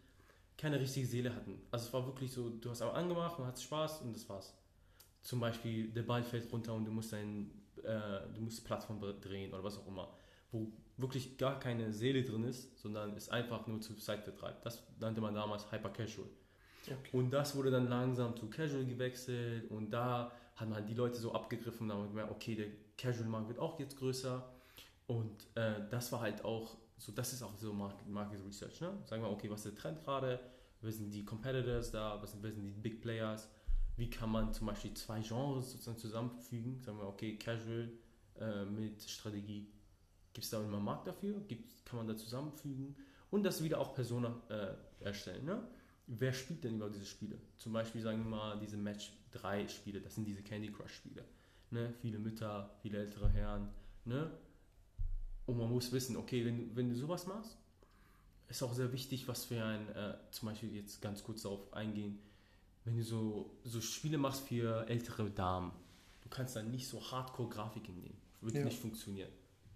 keine richtige Seele hatten. Also es war wirklich so, du hast einmal angemacht und hattest Spaß und das war's. zum Beispiel der Ball fällt runter und du musst dein, äh, du musst Plattform drehen oder was auch immer, wo wirklich gar keine Seele drin ist, sondern es einfach nur zu Zeitvertreib. Das nannte man damals Hyper Casual. Okay. Und das wurde dann langsam zu Casual gewechselt und da hat man die Leute so abgegriffen und haben gemerkt, okay, der Casual-Markt wird auch jetzt größer. Und äh, das war halt auch so, das ist auch so Market, Market Research, ne? Sagen wir, okay, was ist der Trend gerade, wer sind die Competitors da, was sind, wer sind die Big Players, wie kann man zum Beispiel zwei Genres sozusagen zusammenfügen, sagen wir, okay, Casual äh, mit Strategie, gibt es da immer einen Markt dafür, Gibt's, kann man da zusammenfügen? Und das wieder auch Persona äh, erstellen, ne? wer spielt denn überhaupt diese Spiele? Zum Beispiel sagen wir mal diese Match 3 Spiele, das sind diese Candy Crush Spiele. Ne? Viele Mütter, viele ältere Herren. Ne? Und man muss wissen, okay, wenn, wenn du sowas machst, ist auch sehr wichtig, was für ein, äh, zum Beispiel jetzt ganz kurz darauf eingehen, wenn du so, so Spiele machst für ältere Damen, du kannst dann nicht so Hardcore-Grafiken nehmen. Wird Ja. nicht funktionieren.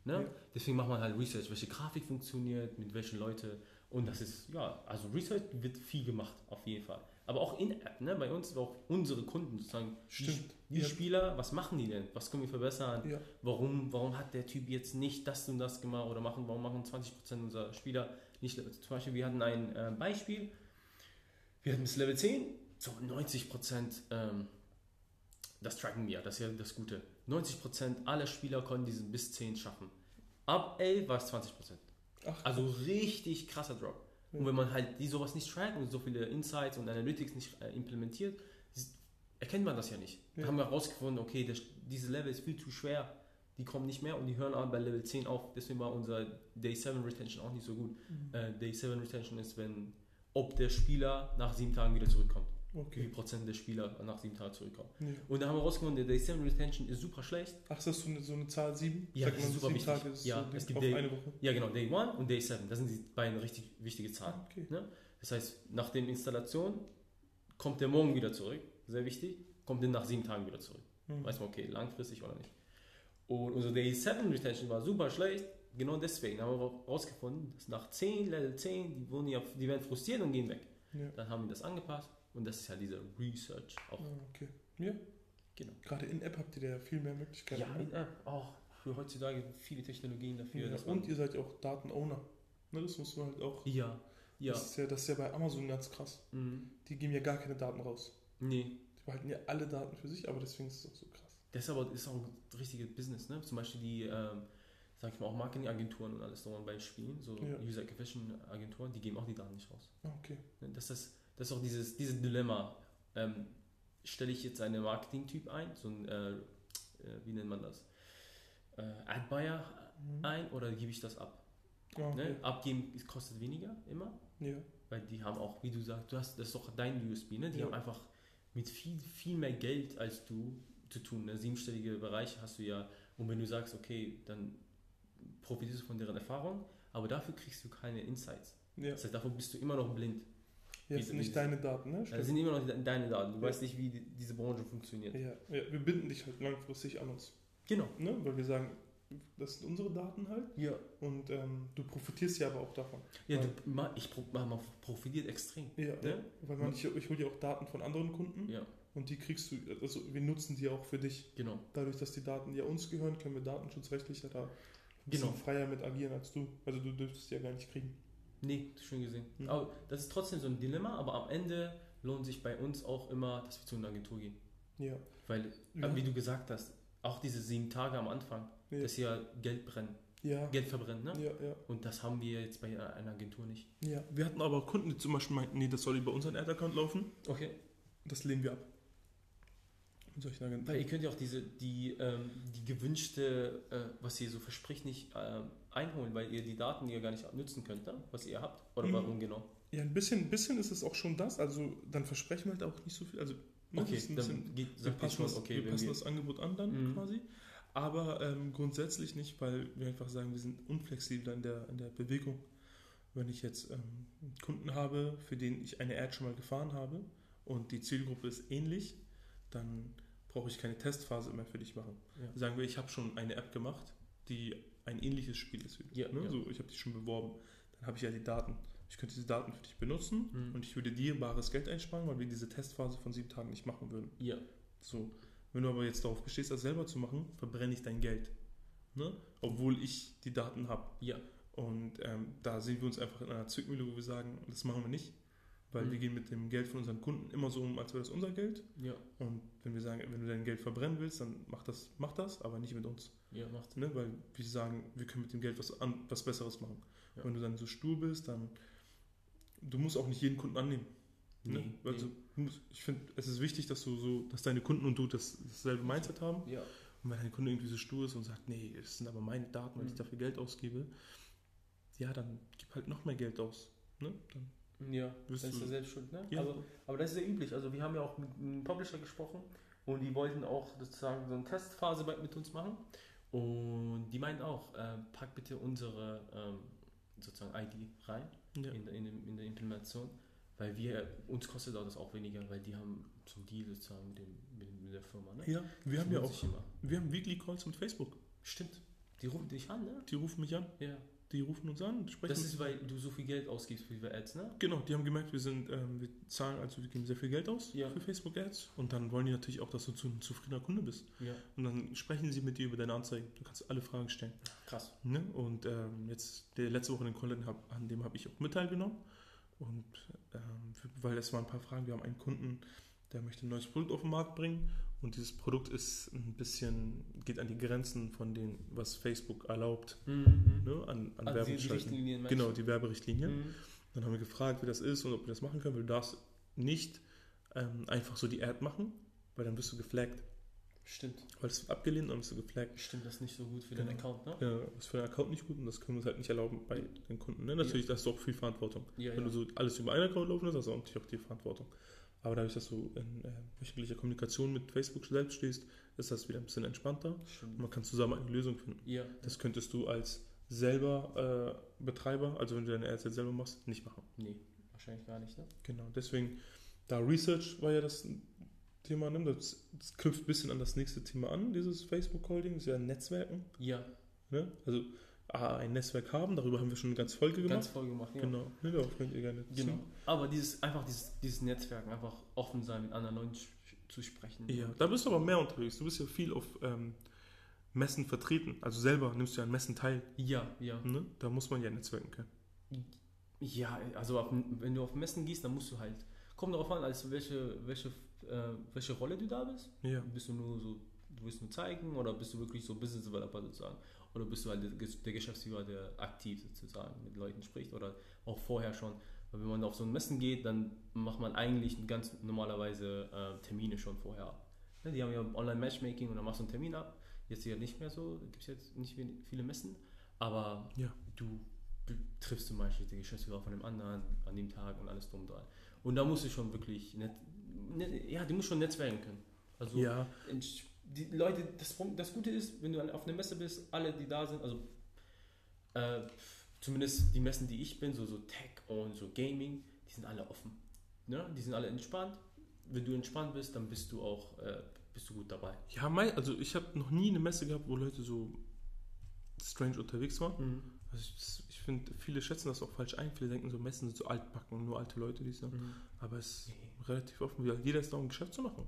Ne? Ja. Deswegen macht man halt Research, welche Grafik funktioniert, mit welchen Leuten. Und das ist, ja, also Research wird viel gemacht, auf jeden Fall. Aber auch in-App, ne? bei uns, auch unsere Kunden sozusagen. Die, Stimmt. die Ja. Spieler, was machen die denn? Was können wir verbessern? Ja. Warum, warum hat der Typ jetzt nicht das und das gemacht oder machen, warum machen 20% unserer Spieler nicht Level? Zum Beispiel, wir hatten ein äh, Beispiel, wir hatten bis Level 10, so 90% ähm, das tracken wir, das ist ja das Gute. 90% aller Spieler konnten diesen bis 10 schaffen. Ab 11 war es 20%. Ach, Also richtig krasser Drop. Und wenn man halt die sowas nicht trackt und so viele Insights und Analytics nicht äh, implementiert, erkennt man das ja nicht. Da Ja. haben wir herausgefunden, okay, das, dieses Level ist viel zu schwer. Die kommen nicht mehr und die hören an bei Level 10 auf. Deswegen war unser Day 7 Retention auch nicht so gut. Mhm. Äh, Day 7 Retention ist, wenn ob der Spieler nach sieben Tagen wieder zurückkommt. Wie okay. Prozent der Spieler nach sieben Tagen zurückkommen. Ja. Und da haben wir herausgefunden, der Day 7 Retention ist super schlecht. Ach, ist das so eine, so eine Zahl 7? Ja, das ist super wichtig. Tage ist Ja, so es gibt Day- eine Woche. Ja, genau, Day 1 und Day 7. Das sind die beiden richtig wichtige Zahlen. Okay. Ne? Das heißt, nach der Installation kommt der morgen wieder zurück, sehr wichtig, kommt der nach sieben Tagen wieder zurück. Mhm. Weiß man, okay, langfristig oder nicht. Und unser Day 7 Retention war super schlecht, genau deswegen haben wir herausgefunden, dass nach 10, Level 10, die, wurden ja, die werden frustriert und gehen weg. Ja. Dann haben wir das angepasst und das ist ja dieser Research auch. Ah, okay. Ja. Genau. Gerade in App habt ihr da viel mehr Möglichkeiten. Ja, ne? in App auch. Für heutzutage viele Technologien dafür. ja. Und ihr seid ja auch Datenowner. Ne, das muss man halt auch. ja, ja. Das, ist ja, das ist ja bei Amazon ganz krass. Mhm. Die geben ja gar keine Daten raus. Nee, Die behalten ja alle Daten für sich, aber deswegen ist es auch so krass. Das ist aber ist auch ein richtiges Business, ne? Zum Beispiel die, ähm, sag ich mal, auch Marketingagenturen und alles so bei Spielen, so Ja. User Acquisition Agenturen, die geben auch die Daten nicht raus. Ah, okay. Ne? Das ist, das ist auch dieses, dieses Dilemma. Ähm, Stelle ich jetzt einen Marketing-Typ ein, so ein, äh, äh, wie nennt man das? Äh, Ad-Buyer Mhm. ein oder gebe ich das ab? Ah, okay. Ne? Abgeben kostet weniger immer, Ja. weil die haben auch, wie du sagst, du hast, das ist doch dein USB, ne? Die Ja. haben einfach mit viel, viel mehr Geld als du zu tun. Ne? Siebenstellige Bereiche hast du ja. Und wenn du sagst, okay, dann profitierst du von deren Erfahrung, aber dafür kriegst du keine Insights. Ja. Das heißt, dafür bist du immer noch blind. Wie- sind nicht deine Daten, ne? Das Stimmt. sind immer noch de- deine Daten. Du Ja. weißt nicht, wie die, diese Branche funktioniert. Ja, ja, wir binden dich halt langfristig an uns. Genau. Ne? Weil wir sagen, das sind unsere Daten halt Ja, und ähm, du profitierst ja aber auch davon. ja du, ich man profitiert extrem. Ja, Ne? weil man, ich, ich hole dir auch Daten von anderen Kunden Ja, und die kriegst du, also wir nutzen die auch für dich. genau. Dadurch, dass die Daten ja uns gehören, können wir datenschutzrechtlich ja da ein bisschen Genau. freier mit agieren als du. Also du dürftest die ja gar nicht kriegen. Nee, schön gesehen. Mhm. Aber das ist trotzdem so ein Dilemma, aber am Ende lohnt sich bei uns auch immer, dass wir zu einer Agentur gehen. Ja. Weil, Ja. wie du gesagt hast, auch diese sieben Tage am Anfang, Ja. das ist ja Geld brennen, Ja. Geld verbrennen, ne? Ja, ja, Und das haben wir jetzt bei einer Agentur nicht. ja. Wir hatten aber Kunden, die zum Beispiel meinten, nee, das soll über unseren Ad-Account laufen. Okay. Das lehnen wir ab. Solchen. Weil ihr könnt ja auch diese, die, ähm, die gewünschte, äh, was ihr so verspricht, nicht ähm, einholen, weil ihr die Daten ja gar nicht nutzen könnt, ne? was ihr habt. Oder Mhm. warum genau? Ja, ein bisschen, ein bisschen ist es auch schon das. Also dann versprechen wir halt auch nicht so viel. Also ne, Okay, ein bisschen, dann geht, wir passen, schon, das, okay, wir passen das Angebot an dann Mhm. quasi. Aber ähm, grundsätzlich nicht, weil wir einfach sagen, wir sind unflexibel in der, in der Bewegung. Wenn ich jetzt ähm, einen Kunden habe, für den ich eine Ad schon mal gefahren habe und die Zielgruppe ist ähnlich, dann brauche ich keine Testphase mehr für dich machen. Ja. Sagen wir, ich habe schon eine App gemacht, die ein ähnliches Spiel ist. Ja, ne? ja. so, ich habe die schon beworben. Dann habe ich ja die Daten. Ich könnte diese Daten für dich benutzen Mhm. und ich würde dir bares Geld einsparen, weil wir diese Testphase von sieben Tagen nicht machen würden. ja, So. Wenn du aber jetzt darauf bestehst, das selber zu machen, verbrenne ich dein Geld. Ne? Obwohl ich die Daten habe. Ja. Und ähm, da sehen wir uns einfach in einer Zwickmühle, wo wir sagen, das machen wir nicht. Weil Mhm. wir gehen mit dem Geld von unseren Kunden immer so um, als wäre das unser Geld. Ja. Und wenn wir sagen, wenn du dein Geld verbrennen willst, dann mach das, mach das, aber nicht mit uns. Ja, macht Ne? Weil wir sagen, wir können mit dem Geld was, an, was Besseres machen. Ja. Wenn du dann so stur bist, dann du musst auch nicht jeden Kunden annehmen. Ne? Nee, Also, nee. musst- ich finde, es ist wichtig, dass du so, dass deine Kunden und du das, dasselbe Mindset haben. Ja. Und wenn dein Kunde irgendwie so stur ist und sagt, nee, das sind aber meine Daten, weil ich Mhm. dafür Geld ausgebe, ja, dann gib halt noch mehr Geld aus. Ne? Dann, Ja, das ist ja selbst schuld, ne? Ja. Also, aber das ist ja üblich. Also wir haben ja auch mit einem Publisher gesprochen und die wollten auch sozusagen so eine Testphase bei- mit uns machen. Und die meinten auch, äh, pack bitte unsere ähm, sozusagen ID rein ja. in, der- in, in der Implementation, weil wir, uns kostet auch das auch weniger, weil die haben einen Deal sozusagen mit, dem, mit, mit der Firma. Ne? ja, wir Das haben ja auch, wir haben Weekly Calls mit Facebook. Stimmt. Die rufen dich an, ne? Die rufen mich an, Ja. Die rufen uns an, sprechen Das ist, weil du so viel Geld ausgibst für Ads, ne? Genau, die haben gemerkt, wir sind, ähm, wir zahlen, also wir geben sehr viel Geld aus Ja. für Facebook Ads und dann wollen die natürlich auch, dass du zu- ein zufriedener Kunde bist. Ja. Und dann sprechen sie mit dir über deine Anzeigen. Du kannst alle Fragen stellen. Krass. Ne? Und ähm, jetzt, der letzte Woche den Call, hab, an dem habe ich auch mit teilgenommen. Und ähm, weil es waren ein paar Fragen, wir haben einen Kunden, der möchte ein neues Produkt auf den Markt bringen und dieses Produkt ist ein bisschen, geht an die Grenzen von dem, was Facebook erlaubt, Mhm. ne? an, an Also Werbung die, die schalten. Richtlinien meinst Genau, die Werberichtlinie. Mhm. Dann haben wir gefragt, wie das ist und ob wir das machen können, weil du darfst nicht ähm, einfach so die Ad machen, weil dann wirst du geflaggt. Stimmt. Weil es wird abgelehnt und dann bist du geflaggt. Stimmt, das ist nicht so gut für Genau. deinen Account, ne? Ja, das ist für den Account nicht gut und das können wir uns halt nicht erlauben bei den Kunden. Ne? Natürlich, da hast du auch viel Verantwortung. Ja, Wenn ja. du so alles über einen Account laufen lässt, hast du auch natürlich auch die Verantwortung. Aber dadurch, dass du in äh, wöchentlicher Kommunikation mit Facebook selbst stehst, ist das wieder ein bisschen entspannter und man kann zusammen eine Lösung finden. Ja. Das könntest du als selber äh, Betreiber, also wenn du deine Ads jetzt selber machst, nicht machen. Nee, wahrscheinlich gar nicht, ne? Genau, deswegen, da Research war ja das Thema, ne? das, das knüpft ein bisschen an das nächste Thema an, dieses Facebook-Holding, das ist ja Netzwerken. Ja, Ne? Also Ein Netzwerk haben, darüber haben wir schon eine ganze Folge gemacht. ganz voll gemacht, ja. Genau, ne, darauf könnt ihr gerne Genau. ziehen. Aber dieses, einfach dieses, dieses Netzwerken, einfach offen sein, mit anderen Leuten zu sprechen. Ja, da bist du aber mehr unterwegs. Du bist ja viel auf ähm, Messen vertreten. Also selber nimmst du ja an Messen teil. Ja, ja. Ne? Da muss man ja netzwerken können. Ja, also auf, wenn du auf Messen gehst, dann musst du halt. Kommt darauf an, als welche, welche, äh, welche Rolle du da bist. Ja. Bist du nur so, du willst nur zeigen oder bist du wirklich so Business Developer sozusagen? Oder bist du halt der, Geschäftsführer, der aktiv sozusagen mit Leuten spricht oder auch vorher schon? Weil wenn man auf so ein Messen geht, dann macht man eigentlich ganz normalerweise äh, Termine schon vorher ab. Ne, die haben ja Online-Matchmaking und dann machst du einen Termin ab. Jetzt ja nicht mehr so, da gibt es jetzt nicht viele Messen, aber Ja. du triffst zum Beispiel den Geschäftsführer von dem anderen an dem Tag und alles drum und dran. Und da musst du schon wirklich, net, net, ja, du musst schon netzwerken können. Also Ja, die Leute, das, das Gute ist, wenn du auf einer Messe bist, alle, die da sind, also äh, zumindest die Messen, die ich bin, so, so Tech und so Gaming, die sind alle offen. Ne? Die sind alle entspannt. Wenn du entspannt bist, dann bist du auch äh, bist du gut dabei. ja mei- also ich habe noch nie eine Messe gehabt, wo Leute so strange unterwegs waren. Also ich, ich finde, viele schätzen das auch falsch ein. Viele denken so, Messen sind so altbacken, nur alte Leute, die sagen. Mhm. Aber es ist Nee. relativ offen. Jeder ist da, um ein Geschäft zu machen.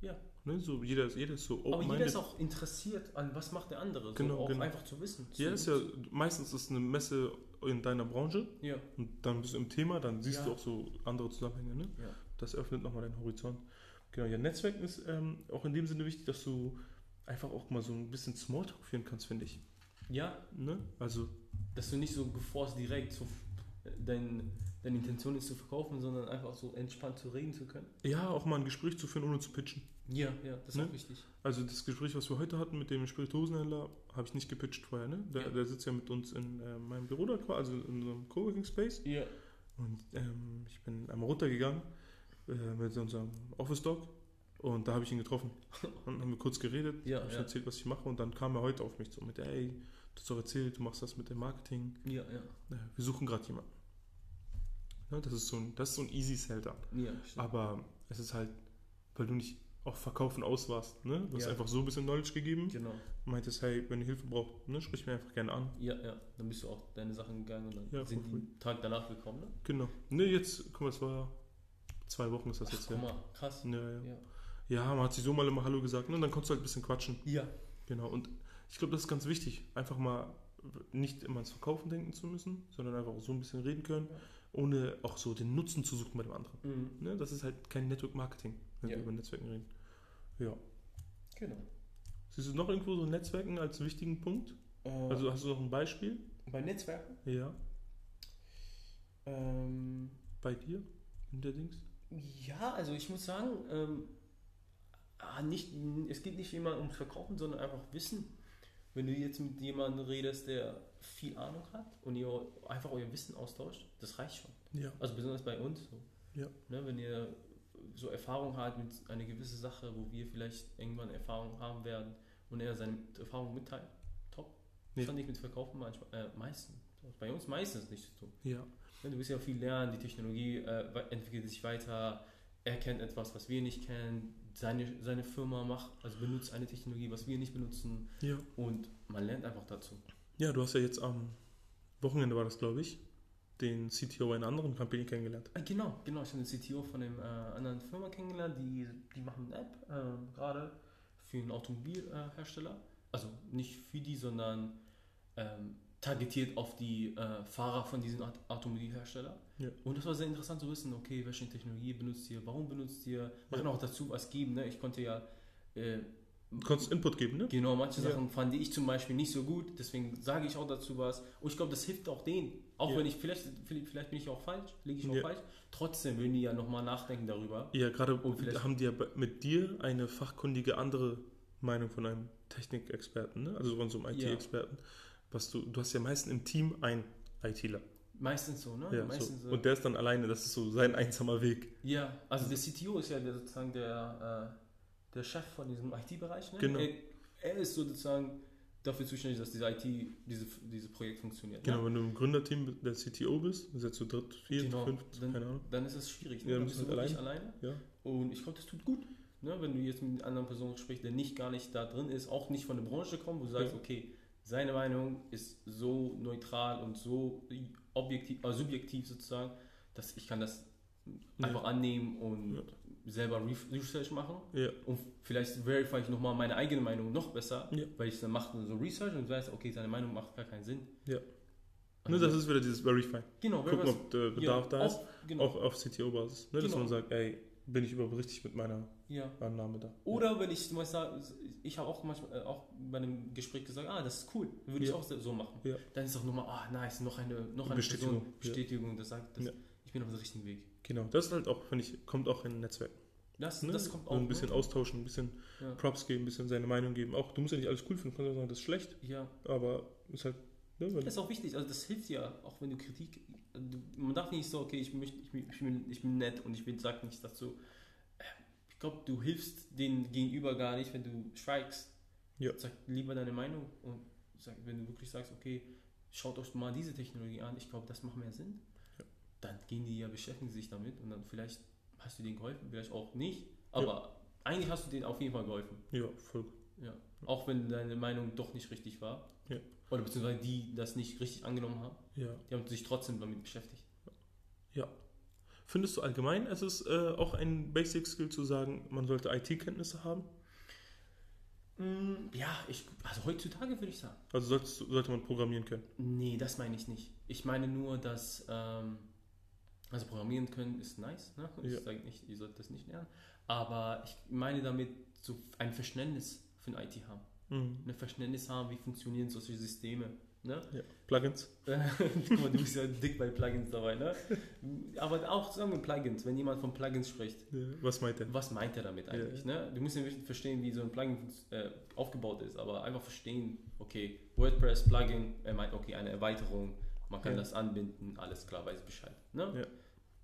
Ja. Ne? So, jeder, ist, jeder ist so Aber jeder ist auch interessiert an, was macht der andere. So Genau, auch genau. einfach zu wissen. Zu Ja, ist ja, meistens ist eine Messe in deiner Branche ja. und dann bist du im Thema, dann siehst Ja. du auch so andere Zusammenhänge. Ne? Ja. Das öffnet nochmal deinen Horizont. Genau, ja, Netzwerken ist ähm, auch in dem Sinne wichtig, dass du einfach auch mal so ein bisschen Smalltalk führen kannst, finde ich. ja, Ne? Also, dass du nicht so geforst direkt so dein, deine Intention ist zu verkaufen, sondern einfach so entspannt zu reden zu können. ja, auch mal ein Gespräch zu führen, ohne zu pitchen. Ja, ja, das ist Ne? auch wichtig. Also das Gespräch, was wir heute hatten mit dem Spirituosenhändler, habe ich nicht gepitcht vorher. Ne? Der, Ja. der sitzt ja mit uns in äh, meinem Büro da, quasi, also in unserem Coworking Space. Ja. Und ähm, ich bin einmal runtergegangen äh, mit unserem Office Dog und da habe ich ihn getroffen. Und dann haben wir kurz geredet, Ja, habe ich ja. erzählt, was ich mache und dann kam er heute auf mich zu mit, ey, du hast doch erzählt, du machst das mit dem Marketing. Ja, ja. Äh, wir suchen gerade jemanden. Ne, das, ist so ein, das ist so ein Easy Sell dann. Ja. Aber es ist halt, weil du nicht auf Verkaufen aus warst. Ne? Du hast Ja. einfach so ein bisschen Knowledge gegeben. Genau. Meintest, hey, wenn ihr Hilfe braucht, ne, sprich mir einfach gerne an. Ja, ja. Dann bist du auch deine Sachen gegangen und dann Ja, sind die Tag danach gekommen, ne? Genau. Ne, jetzt, guck mal, es war zwei Wochen ist das Ach, jetzt guck her. mal, krass. Ja, ja. Ja. ja, man hat sich so mal immer Hallo gesagt, ne? und dann konntest du halt ein bisschen quatschen. Ja. Genau, und ich glaube, das ist ganz wichtig, einfach mal nicht immer ans Verkaufen denken zu müssen, sondern einfach auch so ein bisschen reden können, ohne auch so den Nutzen zu suchen bei dem anderen. Mhm. Ne? Das ist halt kein Network Marketing, wenn Ja. wir über Netzwerken reden. Ja. Genau. Siehst du noch irgendwo so Netzwerken als wichtigen Punkt? Also, Also hast du noch ein Beispiel? bei Netzwerken? Ja. Ähm, Bei dir? In der Dings? ja, also ich muss sagen, ähm, ah, nicht, es geht nicht immer ums Verkaufen, sondern einfach Wissen. Wenn du jetzt mit jemandem redest, der viel Ahnung hat und ihr einfach euer Wissen austauscht, das reicht schon. Ja. Also besonders bei uns so. Ja. Ne, wenn ihr so Erfahrung habt mit einer gewissen Sache, wo wir vielleicht irgendwann Erfahrung haben werden und er seine Erfahrung mitteilt, top. Nee. Das hat nicht mit Verkaufen manchmal, äh, meistens. Bei uns meistens nichts zu tun. Ja. Ne, Du wirst ja viel lernen, die Technologie äh, entwickelt sich weiter, er kennt etwas, was wir nicht kennen, seine, seine Firma macht, also benutzt eine Technologie, was wir nicht benutzen Ja. und man lernt einfach dazu. Ja, du hast ja jetzt am Wochenende war das, glaube ich, den CTO einer anderen Company kennengelernt. Äh, Genau, genau. Ich habe den CTO von einer äh, anderen Firma kennengelernt, die, die machen eine App äh, gerade für einen Automobilhersteller. also nicht für die, sondern ähm, targetiert auf die äh, Fahrer von diesem Aut- Automobilhersteller. Ja. Und das war sehr interessant zu wissen, okay, welche Technologie benutzt ihr, warum benutzt ihr, man kann auch dazu was geben. Ne? Ich konnte ja äh, Du konntest Input geben, ne? Genau, manche Ja. Sachen fand ich zum Beispiel nicht so gut, deswegen sage ich auch dazu was. Und ich glaube, das hilft auch denen. Auch Ja. wenn ich, vielleicht, vielleicht bin ich auch falsch, liege ich auch Ja. falsch. Trotzdem würden die ja nochmal nachdenken darüber. Ja, gerade haben die ja mit dir eine fachkundige andere Meinung von einem Technikexperten, ne? also von so einem. IT-Experten. Was du, du hast ja meistens im Team einen ITler. Meistens so, ne? Ja, Meistens so. Und der ist dann alleine, das ist so sein einsamer Weg. ja, also der CTO ist ja der, sozusagen der, äh, der Chef von diesem IT-Bereich. Ne? Genau. Er, er ist sozusagen dafür zuständig, dass diese IT, diese, dieses Projekt funktioniert. Genau, Ne? wenn du im Gründerteam der CTO bist, ist jetzt zu dritt, viert, Genau, fünft, dann- keine Ahnung. Dann ist es schwierig. Ja, Ne? dann Dann bist du halt wirklich alleine. Ja, Und ich glaube, das tut gut. Ne? Wenn du jetzt mit einer anderen Person sprichst, der nicht gar nicht da drin ist, auch nicht von der Branche kommt, wo du sagst, Ja. okay, seine Meinung ist so neutral und so objektiv, äh, subjektiv sozusagen, dass ich kann das Ja. einfach annehmen und Ja. Selber Re Research machen. ja, Und vielleicht verify ich nochmal meine eigene Meinung noch besser, Ja. weil ich dann mache so Research und du weißt, okay, seine Meinung macht gar keinen Sinn. Ja. Also, ne, das ist wieder dieses Verify. genau, Gucken, ob der Bedarf ja, da ist, auch, genau, auch auf CTO-Basis. Ne? Dass Genau. man sagt, ey, bin ich überhaupt richtig mit meiner ja. Annahme da. Oder wenn ich zum Beispiel sage, ich habe auch manchmal äh, auch bei einem Gespräch gesagt, ah, das ist cool, würde ich Ja. auch so machen. Ja. Dann ist auch nochmal, ah, nice, noch eine, noch eine Bestätigung, Person, ja. Bestätigung, das sagt, das, Ja. ich bin auf dem richtigen Weg. Genau, das ist halt auch, finde ich, kommt auch in ein Netzwerk. Das, Ne? das kommt so auch. ein bisschen ne? austauschen, ein bisschen Ja. Props geben, ein bisschen seine Meinung geben. Auch du musst ja nicht alles cool finden, du kannst auch sagen, das ist schlecht, Ja, aber ist halt. Ne, das ist auch wichtig, also das hilft ja, auch wenn du Kritik, man darf nicht so, okay, ich, möchte, ich, bin- ich, bin, ich bin nett und ich will, sag nichts dazu. Äh, Ich glaube, du hilfst den Gegenüber gar nicht, wenn du schweigst. Ja. Sag lieber deine Meinung und sag, wenn du wirklich sagst, okay, schaut euch mal diese Technologie an, ich glaube, das macht mehr Sinn. Ja. Dann gehen die ja, beschäftigen sich damit und dann vielleicht hast du denen geholfen, vielleicht auch nicht, aber eigentlich hast du denen auf jeden Fall geholfen. ja, voll. Ja. Auch wenn deine Meinung doch nicht richtig war. Ja. Oder beziehungsweise die das nicht richtig angenommen haben. Ja. Die haben sich trotzdem damit beschäftigt. Findest du allgemein, es ist äh, auch ein Basic Skill zu sagen, man sollte IT-Kenntnisse haben? Mm, Ja, ich, also heutzutage würde ich sagen. Also solltest, du- sollte man programmieren können. Nee, das meine ich nicht. Ich meine nur, dass, ähm, also programmieren können ist nice, ne? Ich Ja. sage nicht, ihr sollt das nicht lernen. Aber ich meine damit so ein Verständnis für ein IT haben. Mhm. Ein Verständnis haben, wie funktionieren solche Systeme. Ne? Ja. Plugins? Guck mal, du bist ja dick bei Plugins dabei, ne? Aber auch zusammen mit Plugins, wenn jemand von Plugins spricht, Ja. Was meint er? was meint er damit eigentlich? Ne? Du musst ja wirklich verstehen, wie so ein Plugin äh, aufgebaut ist, aber einfach verstehen, okay, WordPress, Plugin, er meint, okay, eine Erweiterung, man kann Ja. das anbinden, alles klar, weiß Bescheid. Ne? Ja.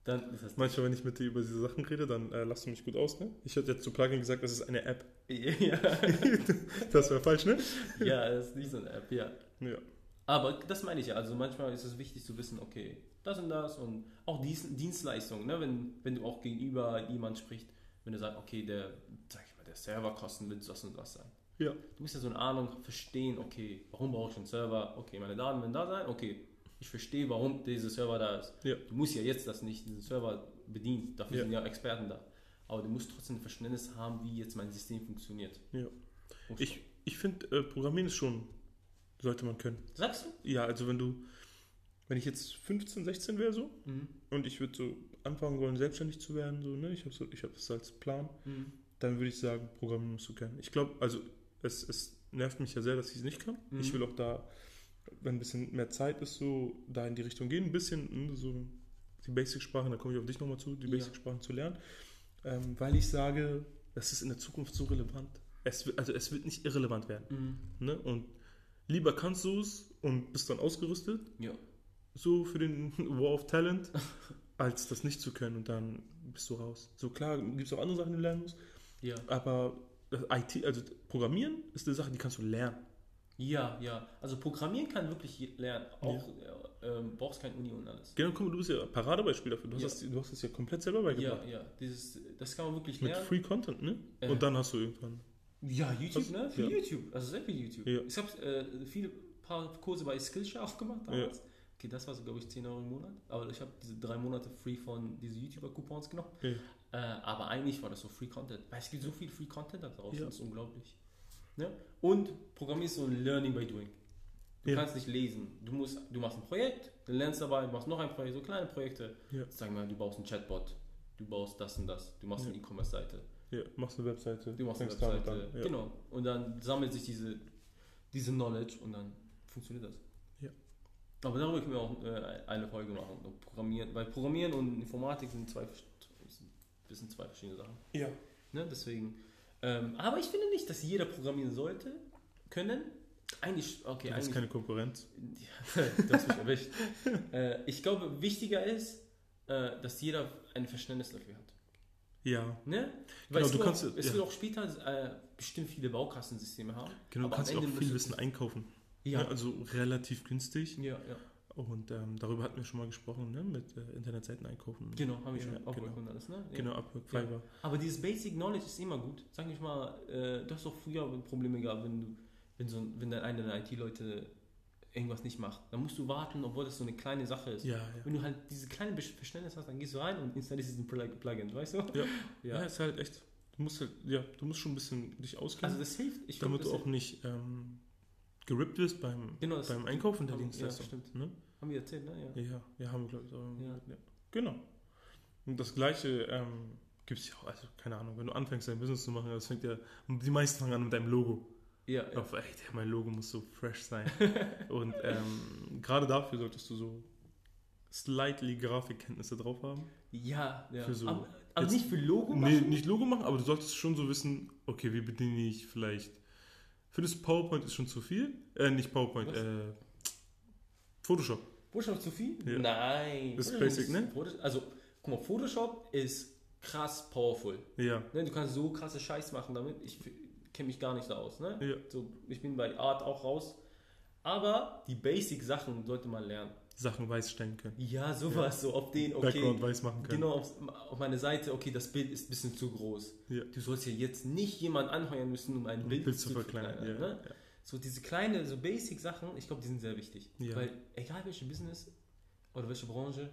Dann ist das. Manchmal, wenn ich mit dir über diese Sachen rede, dann äh, lachst du mich gut aus, ne? Ich hätte jetzt zu Plugin gesagt, das ist eine App. ja, Das wäre falsch, ne? ja, das ist nicht so eine App, ja. Ja. Aber das meine ich ja. Also manchmal ist es wichtig zu wissen, okay, das und das und auch Dienstleistungen, ne? wenn, wenn du auch gegenüber jemand spricht, wenn du sagst, okay, der, sag ich mal, der Serverkosten wird das und das sein. Ja. Du musst ja so eine Ahnung verstehen, okay, warum brauche ich einen Server? Okay, meine Daten werden da sein, okay, ich verstehe, warum dieser Server da ist. Ja. Du musst ja jetzt das nicht, diesen Server bedienen, dafür Ja. sind ja Experten da. aber du musst trotzdem ein Verständnis haben, wie jetzt mein System funktioniert. Ja. Und Ich, ich finde, äh, Programmieren ist schon, sollte man können. Sagst du? Ja, also wenn du, wenn ich jetzt 15, 16 wäre so Mhm. und ich würde so anfangen wollen, selbstständig zu werden, so, ne? Ich habe so, ich hab das als Plan, Mhm. dann würde ich sagen, Programmieren musst du kennen. Ich glaube, also es, es nervt mich ja sehr, dass ich es nicht kann. Mhm. Ich will auch da, wenn ein bisschen mehr Zeit ist, so da in die Richtung gehen, ein bisschen ne, so die Basic-Sprachen, da komme ich auf dich nochmal zu, die Ja. Basic-Sprachen zu lernen, ähm, weil ich sage, das ist in der Zukunft so relevant. Es, also es wird nicht irrelevant werden. Mhm. Ne? Und lieber kannst du es und bist dann ausgerüstet, Ja. so für den War of Talent, als das nicht zu können und dann bist du raus. So klar, gibt es auch andere Sachen, die du lernen musst, Ja. aber IT, also Programmieren ist eine Sache, die kannst du lernen. Ja, ja. Also Programmieren kann wirklich lernen. Auch äh, ähm, brauchst kein Uni und alles. Genau, guck mal, du bist ja Paradebeispiel dafür. Du hast, Ja. das, du hast das ja komplett selber Ja, beigebracht. ja. Dieses, das kann man wirklich Mit lernen. Free Content, ne? Äh. Und dann hast du irgendwann. Ja, YouTube, Also, ne? Für ja. YouTube. Also sehr viel YouTube. Ja. Ich habe äh, viele paar Kurse bei Skillshare auch gemacht damals. Okay, das war so, glaube ich, 10 Euro im Monat. Aber ich habe diese drei Monate free von diesen YouTuber-Coupons genommen. Ja. Äh, aber eigentlich war das so Free Content. Weil es gibt so viel Free Content da draußen. Ja. Das ist unglaublich. Ne? Und Programmieren ist so ein Learning by Doing. Du Ja. kannst nicht lesen. Du, musst, du machst ein Projekt, du lernst dabei, machst noch ein Projekt, so kleine Projekte. Ja. Sagen wir mal, du baust einen Chatbot, du baust das und das, du machst Ja. eine E-Commerce-Seite. Ja, machst eine Webseite. Du machst eine Webseite, an. Ja. genau. Und dann sammelt sich diese, diese Knowledge und dann funktioniert das. Ja. Aber darüber können wir auch äh, eine Folge machen. Programmieren, weil Programmieren und Informatik sind zwei, sind ein bisschen zwei verschiedene Sachen. Ja. Ne? Deswegen. Ähm, aber ich finde nicht, dass jeder programmieren sollte, können. Eigentlich, okay, hast eigentlich. keine Konkurrenz. Ja, du hast mich erwischt. äh, ich glaube, wichtiger ist, äh, dass jeder ein Verständnis dafür hat. Ja. Ne? Genau, es du kannst- auch, es ja. wird auch später äh, bestimmt viele Baukastensysteme haben. Genau, Aber du kannst auch viel Wissen einkaufen. Ja, Ne? Also relativ günstig. ja, ja. Und ähm, darüber hatten wir schon mal gesprochen, ne? mit äh, Internetseiten einkaufen. Genau, habe ich Ja, schon auch genau. und alles. Ne? Ja. Genau, Upwork, Ja. Fiverr. Aber dieses Basic Knowledge ist immer gut. Sag ich mal, äh, du hast doch früher Probleme gehabt, wenn du, wenn so, wenn der eine der IT-Leute irgendwas nicht macht. Dann musst du warten, obwohl das so eine kleine Sache ist. Ja, ja. Wenn du halt diese kleine Verständnis hast, dann gehst du rein und installierst diesen Plug- Plugin, weißt du? Ja. Ja, ja. ist halt echt. Du musst halt, ja, du musst schon ein bisschen dich auskennen, Also das hilft. Ich damit glaub, du auch nicht ähm, gerippt wirst beim, Genau, beim Einkaufen der Ja, Dienstleistung. stimmt. ne? Haben wir erzählt, ne? Ja. Ja, ja, haben wir, glaube ich. Ja. Ja. Genau. Und das Gleiche ähm, gibt es ja auch, also keine Ahnung, wenn du anfängst, dein Business zu machen, das fängt ja, die meisten fangen an mit deinem Logo. Ja, ja. Auf, ey, der, mein Logo muss so fresh sein. Und ähm, gerade dafür solltest du so slightly Grafikkenntnisse drauf haben. ja, ja. Für so- aber aber jetzt- nicht für Logo Nee, machen? nicht Logo machen, aber du solltest schon so wissen, okay, wie bediene ich vielleicht. Für das PowerPoint ist schon zu viel. Äh, nicht PowerPoint, Was? äh, Photoshop. Photoshop zu viel? Ja. Nein. Das ist Photoshop basic, ne? Also, guck mal, Photoshop ist krass powerful. Ja, Ne? Du kannst so krasse Scheiß machen damit. Ich kenne mich gar nicht da aus. Ne? ja. So, ich bin bei Art auch raus. Aber die Basic-Sachen sollte man lernen. Sachen weiß stellen können. Ja, sowas, so auf den, okay. Background weiß machen können. Genau, auf, auf meine Seite, okay, das Bild ist ein bisschen zu groß. Ja. Du sollst ja jetzt nicht jemanden anheuern müssen, um ein Um Bild, Bild zu verkleinern. Ja, ne? So diese kleine, so Basic-Sachen, ich glaube, die sind sehr wichtig. Ja. Weil egal welche Business oder welche Branche,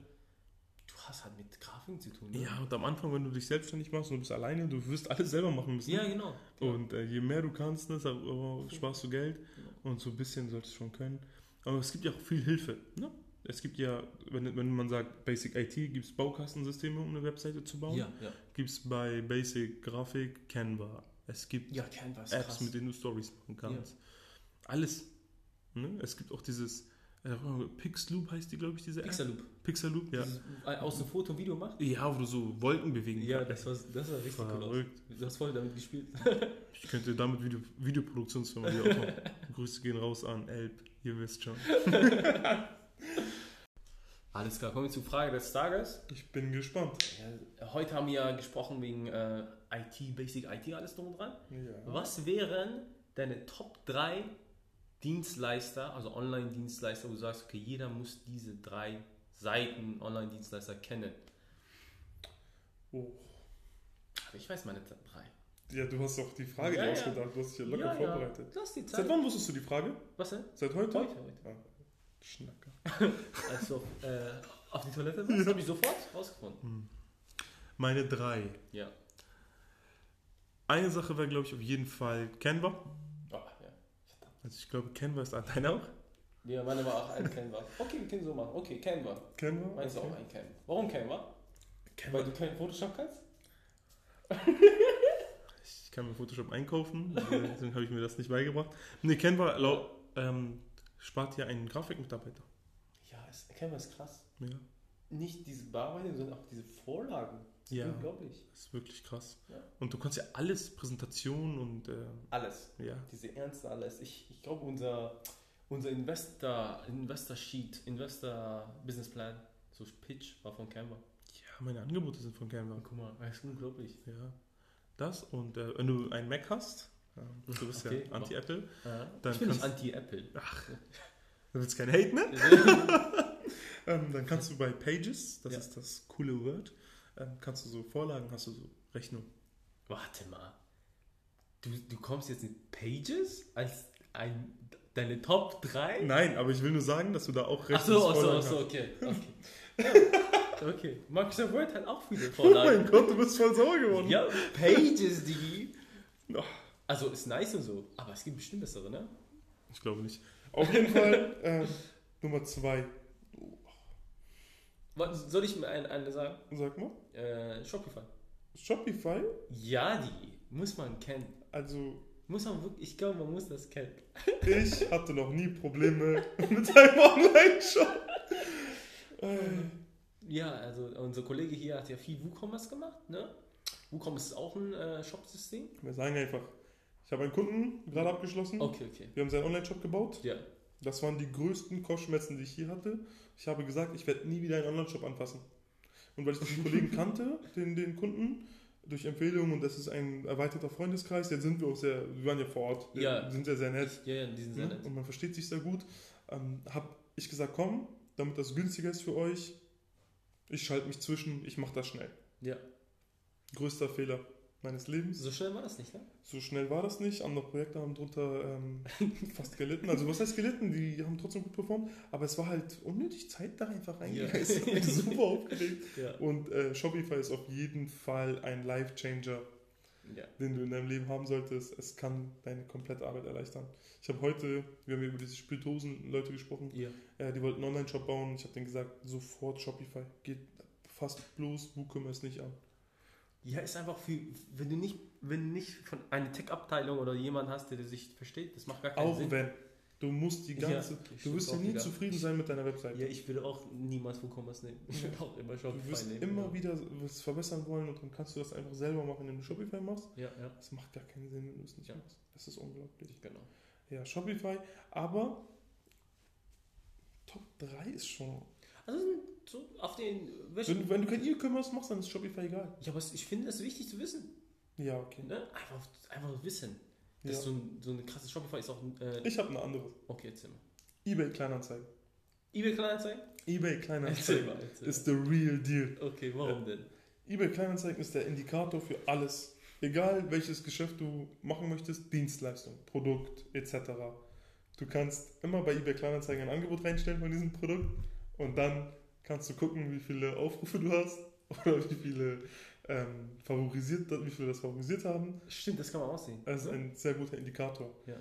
du hast halt mit Grafiken zu tun. Ne? ja, und am Anfang, wenn du dich selbstständig machst und du bist alleine, du wirst alles selber machen müssen. ja genau. Und äh, je mehr du kannst, ne, oh, sparst du Geld. Genau. Und so ein bisschen solltest du schon können. Aber es gibt ja auch viel Hilfe. Ne? Es gibt ja, wenn, wenn man sagt Basic IT, gibt es Baukastensysteme, um eine Webseite zu bauen. Ja, ja. Gibt es bei Basic Grafik Canva. Es gibt Ja, Canva Apps, krass. mit denen du Stories machen kannst. Alles. Ne? Es gibt auch dieses äh, Pixloop heißt die, glaube ich, diese App. Pixaloop. Pixaloop, ja. Dieses, äh, aus dem Foto Video macht? Ja, wo du so Wolken bewegen Ja, kannst. das war, das war richtig cool aus. Verrückt. Du hast voll damit gespielt. Ich könnte damit Video, Videoproduktionsfirma hier auch noch. Grüße gehen raus an Elb, ihr wisst schon. Alles klar, kommen wir zur Frage des Tages. Ich bin gespannt. Ja, heute haben wir ja gesprochen wegen äh, IT, Basic IT, alles drum und dran. Ja. Was wären deine Top 3 Dienstleister, also Online-Dienstleister, wo du sagst, okay, jeder muss diese drei Seiten Online-Dienstleister kennen? Oh. Aber ich weiß meine Top 3. Ja, du hast auch die Frage Ja, ausgedacht, du hast dich ja locker vorbereitet. Seit wann wusstest du die Frage? Was denn? Seit heute? Heute, heute. Ah, Schnacker. Also äh, auf die Toilette warst, habe ich sofort rausgefunden. Meine drei. Ja. Eine Sache wäre, glaube ich, auf jeden Fall Canva. Oh, ja. Also ich glaube, Canva ist deine auch. Ja, meine war auch ein Canva. Okay, wir können so machen. Okay, Canva. Canva? Meinst du auch ein Canva? Warum Canva? Canva. Weil du kein Photoshop kannst? Ich kann mir Photoshop einkaufen, deswegen habe ich mir das nicht beigebracht. Nee, Canva lau- ähm, spart ja einen Grafikmitarbeiter. Ja, es, Canva ist krass. Ja, Nicht diese Bearbeitung, sondern auch diese Vorlagen. Das ist Ja. Unglaublich. das ist wirklich krass. Ja. Und du kannst ja alles, Präsentationen und äh, Alles. ja. Diese Ernste, alles. Ich, ich glaube, unser, unser Investor, Investor Sheet, Investor Business Plan, so Pitch war von Canva. Ja, meine Angebote sind von Canva. Guck mal, das ist unglaublich. Ja. Das und äh, wenn du einen Mac hast, du bist Okay, ja Anti-Apple. Dann ich bin nicht anti-Apple. du willst kein Hate, ne? Ähm, dann kannst du bei Pages, das Ja. ist das coole Word, ähm, kannst du so Vorlagen, hast du so Rechnung. Warte mal. Du, du kommst jetzt mit Pages als ein, deine Top 3? Nein, aber ich will nur sagen, dass du da auch Ach so, ach so, Rechnungsvorlagen ach so, hast. okay. Okay. Ja, okay. Microsoft Word hat auch viele Oh mein Vorlagen. Gott, du bist voll sauer geworden. ja, Pages, die. Ach, Also ist nice und so, aber es gibt bestimmt bessere, ne? ich glaube nicht. Auf jeden Fall ähm, Nummer zwei. Soll ich mir eine, eine sagen? Sag mal, Äh, Shopify. Shopify, Ja, die muss man kennen. also Muss man wirklich, ich glaube, man muss das kennen. ich hatte noch nie Probleme mit einem Online-Shop. Äh, Ja, also unser Kollege hier hat ja viel WooCommerce gemacht, ne? WooCommerce ist auch ein äh, Shop-System. Wir sagen einfach, ich habe einen Kunden gerade abgeschlossen. Okay, okay. Wir haben seinen Online-Shop gebaut. Ja. Das waren die größten Kopfschmerzen, die ich hier hatte. Ich habe gesagt, ich werde nie wieder einen Online-Shop anfassen. Und weil ich diesen Kollegen kannte, den, den Kunden, durch Empfehlungen und das ist ein erweiterter Freundeskreis, jetzt sind wir auch sehr, wir waren ja vor Ort, wir Ja. sind ja sehr nett Ja, ja, die sind sehr ne? nett. und man versteht sich sehr gut. Ähm, habe ich gesagt, komm, damit das günstiger ist für euch, ich schalte mich zwischen, ich mache das schnell. Ja. Größter Fehler meines Lebens. So schnell war das nicht, ne? So schnell war das nicht. Andere Projekte haben drunter ähm, fast gelitten. Also was heißt gelitten? Die haben trotzdem gut performt. Aber es war halt unnötig Zeit da einfach reingegangen. Ja. Super aufgeregt. Ja. Und äh, Shopify ist auf jeden Fall ein Life-Changer, Ja. den du in deinem Leben haben solltest. Es kann deine komplette Arbeit erleichtern. Ich habe heute, wir haben über diese Spiritosen-Leute gesprochen, Ja. äh, die wollten einen Online-Shop bauen. Ich habe denen gesagt, sofort Shopify. Geht fast bloß WooCommerce nicht an. Ja, ist einfach für, wenn du nicht, wenn du nicht von einer Tech-Abteilung oder jemand hast, der sich versteht, das macht gar keinen Auch Sinn. wenn. Du musst die Ja, ganze. okay, du wirst ja auch nie wieder. zufrieden sein mit deiner Webseite. Ja, ich würde auch niemals WooCommerce nehmen. Ich würde auch immer Shopify Du wirst nehmen. immer ja. wieder was verbessern wollen und dann kannst du das einfach selber machen, wenn du Shopify machst. Ja, ja, Das macht gar keinen Sinn, wenn du es nicht Ja. machst. Das ist unglaublich. genau. Ja, Shopify, aber Top 3 ist schon. Also so auf den. Wenn, wenn du kein E-Commerce machst, dann ist Shopify egal. Ja, aber ich finde das wichtig zu wissen. Ja, okay. Ne? Einfach, einfach wissen. Das Ja. so, ein, so eine krasse Shopify ist auch ein. Äh, Ich habe eine andere. okay, erzähl mal. eBay Kleinanzeigen. eBay Kleinanzeigen? eBay Erzähl Kleinanzeigen mal, erzähl ist the real deal. Okay, warum denn? eBay Kleinanzeigen ist der Indikator für alles. Egal welches Geschäft du machen möchtest, Dienstleistung, Produkt etc. Du kannst immer bei eBay Kleinanzeigen ein Angebot reinstellen von diesem Produkt und dann kannst du gucken, wie viele Aufrufe du hast oder wie viele ähm, favorisiert, wie viele das favorisiert haben. Stimmt, das kann man aussehen. Das ist ein sehr guter Indikator. Ja.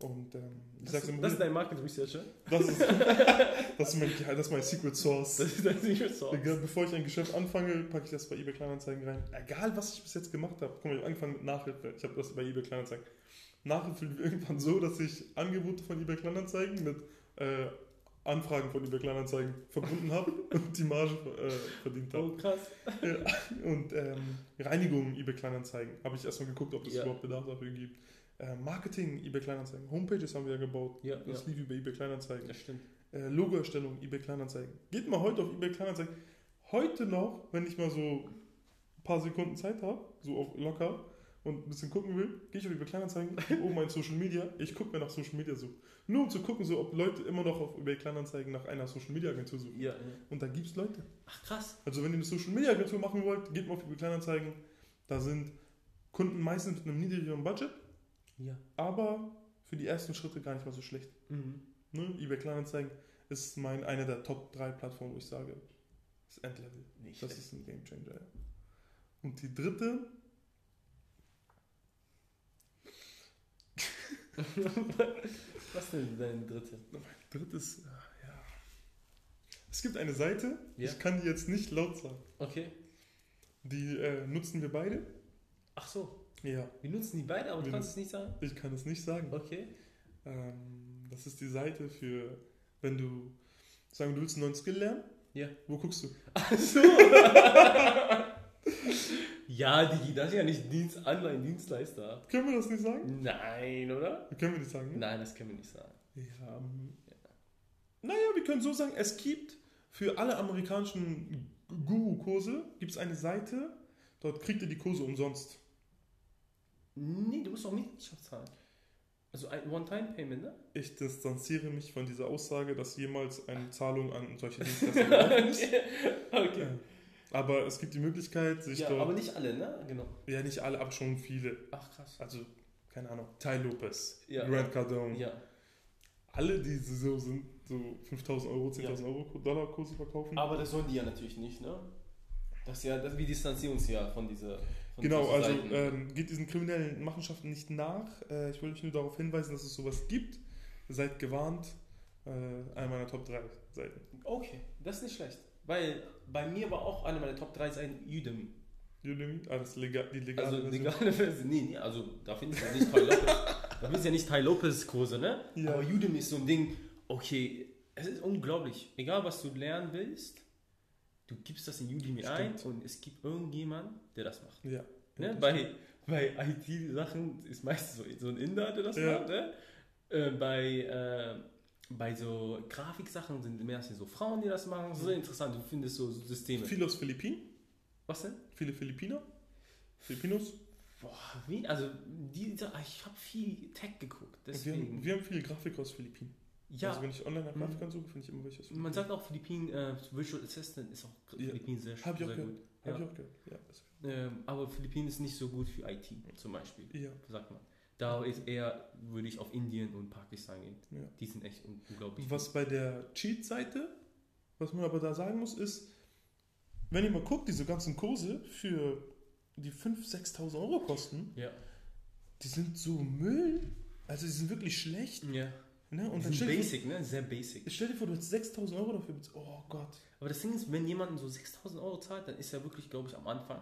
Und ähm, ich Das, sag's ist, immer das ist dein Market Researcher. das ist, das, ist mein, das ist mein Secret Source. Das ist dein Secret. Egal, bevor ich ein Geschäft anfange, packe ich das bei eBay Kleinanzeigen rein. Egal, was ich bis jetzt gemacht habe. Guck mal, ich habe angefangen mit Nachhilfe. Ich habe das bei eBay Kleinanzeigen. Nachhilfe lief irgendwann so, dass ich Angebote von eBay Kleinanzeigen mit äh, Anfragen von eBay Kleinanzeigen verbunden habe und die Marge äh, verdient habe. Oh, krass. Und ähm, Reinigung eBay Kleinanzeigen. Habe ich erstmal geguckt, ob es Ja. überhaupt Bedarf dafür gibt. Äh, Marketing eBay Kleinanzeigen. Homepages haben wir ja gebaut. Ja, Das ja. lief über eBay Kleinanzeigen. Das stimmt. Äh, Logoerstellung, eBay Kleinanzeigen. Geht mal heute auf eBay Kleinanzeigen. Heute noch, wenn ich mal so ein paar Sekunden Zeit habe, so locker und ein bisschen gucken will, gehe ich auf eBay Kleinanzeigen, oben ein Social Media. Ich gucke mir nach Social Media so. Nur um zu gucken, so, ob Leute immer noch auf eBay Kleinanzeigen nach einer Social Media Agentur suchen. Ja, ja. Und da gibt es Leute. Ach, krass. Also wenn ihr eine Social Media Agentur machen wollt, geht mal auf eBay Kleinanzeigen. Da sind Kunden meistens mit einem niedrigeren Budget, Ja. aber für die ersten Schritte gar nicht mal so schlecht. Mhm. Ne? eBay Kleinanzeigen ist mein, eine der Top 3 Plattformen, wo ich sage, das ist Endlevel. Nicht Das schlecht. ist ein Game Changer. Und die dritte, Was denn dein dritte? Drittes, ah, ja. Es gibt eine Seite, Ja. ich kann die jetzt nicht laut sagen. Okay. Die äh, nutzen wir beide. Ach so. Ja. Wir nutzen die beide, aber du Wir kannst es nicht sagen? Ich kann es nicht sagen. Okay. Ähm, das ist die Seite für, wenn du, sagen du willst einen neuen Skill lernen. Ja. Wo guckst du? Ach so. ja, Digi, das ist ja nicht Dienst, Online-Dienstleister. Können wir das nicht sagen? Nein, oder? Können wir nicht sagen, ne? Nein, das können wir nicht sagen. Ja. ähm, Naja, wir können so sagen, es gibt für alle amerikanischen Guru-Kurse gibt es eine Seite, dort kriegt ihr die Kurse umsonst. Nee, du musst auch Mitgliedschaft zahlen. Also ein One-Time-Payment, ne? Ich distanziere mich von dieser Aussage, dass jemals eine Zahlung an solche Dienstleister gelaufen ist. okay. Aber es gibt die Möglichkeit, sich Ja, dort. aber nicht alle, ne? Genau. ja, nicht alle, aber schon viele. Ach, krass. Also, keine Ahnung, Ty Lopez, Ja. Grant Cardone. Ja. Alle, die so sind, so 5000 Euro, 10.000 Euro Dollar Kurse verkaufen. Aber das sollen die ja natürlich nicht, ne? Das ist ja, das, wir distanzieren uns ja von dieser. Von Genau, also ähm, geht diesen kriminellen Machenschaften nicht nach. Äh, ich will euch nur darauf hinweisen, dass es sowas gibt. Seid gewarnt. Äh, eine meiner Top 3 Seiten. Okay, das ist nicht schlecht. Weil bei mir war auch eine meiner Top 3 sein Udemy. Udemy, alles legal, die legale Also Version. legale Version. Nee, nee, also da findest du ja nicht Ty Lopez. da findest du ja nicht Ty Lopez Kurse, ne? Ja. Aber Udemy ist so ein Ding, okay, es ist unglaublich. Egal was du lernen willst, du gibst das in Udemy ein Stimmt. und es gibt irgendjemand, der das macht. Ja. Ne? Bei, bei IT-Sachen ist meistens so, so ein Inder, der das Ja. macht. Ne? Äh, bei, äh, bei so Grafiksachen sind meistens so Frauen, die das machen. So interessant, du findest so Systeme. Viele aus Philippinen. Was denn? Viele Philippiner. Filipinos. Boah, wie? Also, die, ich habe viel Tech geguckt, Wir deswegen. haben, wir haben viele Grafiker aus Philippinen. ja, Also wenn ich online nach Mhm. Grafikern suche, finde ich immer welche aus man sagt auch Philippinen, äh, Virtual Assistant ist auch Ja. Philippinen sehr, Hab ich auch sehr gut. Hab Ja. ich auch gehört. Ja, das- Ähm, aber Philippinen ist nicht so gut für IT zum Beispiel, ja. sagt man. Da ist eher, würde ich auf Indien und Pakistan gehen. Ja. Die sind echt un- unglaublich. Was bei der Cheat-Seite, was man aber da sagen muss, ist, wenn ihr mal guckt, diese ganzen Kurse für die 5.000, 6.000 Euro kosten, Ja. die sind so Müll. Also die sind wirklich schlecht. Ja. Ne? Und dann sind stell dir, basic, ne? Sehr basic. stell dir vor, du hast 6.000 Euro dafür. bezahlt. Oh Gott. Aber das Ding ist, wenn jemand so 6000 Euro zahlt, dann ist er wirklich, glaube ich, am Anfang.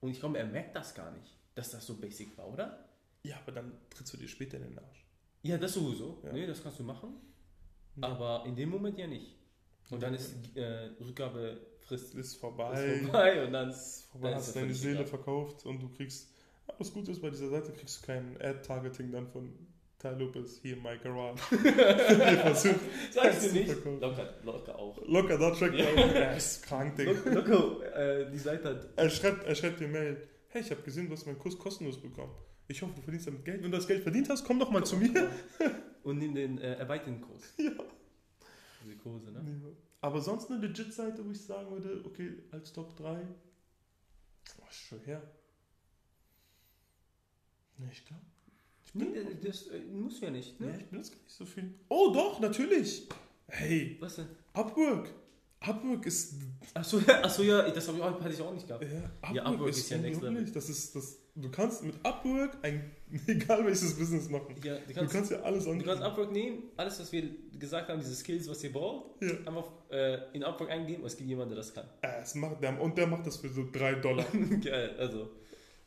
Und ich glaube, er merkt das gar nicht, dass das so basic war, oder? Ja, aber dann trittst du dir später in den Arsch. Ja, das sowieso. Ja. Nee, das kannst du machen. Ja. Aber in dem Moment ja nicht. Und dann ist äh, Rückgabefrist Ist vorbei. ist vorbei und dann. Ist vorbei. Dann Hast das deine Seele egal. verkauft und du kriegst. Was gut ist bei dieser Seite, kriegst du kein Ad-Targeting dann von Ty Lopez hier in my garage. Wir versuchen Sagst du nicht? verkaufen. Locker, locker auch. Locker, da Ja. er. Er ist krank, Digga. Locker, locker äh, die Seite hat. Er schreibt, er schreibt dir Mail. Hey, ich habe gesehen, du hast meinen Kurs kostenlos bekommen. Ich hoffe, du verdienst damit Geld. Wenn du das Geld verdient hast, komm doch mal zu mir. Und nimm den äh, erweiterten Kurs. Ja. Diese Kurse, ne? Aber sonst eine Legit-Seite, wo ich sagen würde, okay, als Top 3. Oh, ist schon her. Nee, ich glaube. Ich Nee, das äh, muss ja nicht, nee, ne? ich bin jetzt gar nicht so viel. Oh, doch, natürlich. Hey, Was denn? Upwork. Upwork ist. Achso, achso ja, das ich auch, hatte ich auch nicht gehabt. Ja, Upwork, Ja, Upwork ist ja next unglaublich. Das ist, das, du kannst mit Upwork ein, egal welches Business machen. Ja, du Du kannst, kannst ja alles du kannst anbieten. Upwork nehmen, alles, was wir gesagt haben, diese Skills, was ihr braucht, Ja. einfach äh, in Upwork eingeben, es gibt jemanden, der das kann. Äh, es macht, der, und der macht das für so 3 Dollar. Geil, also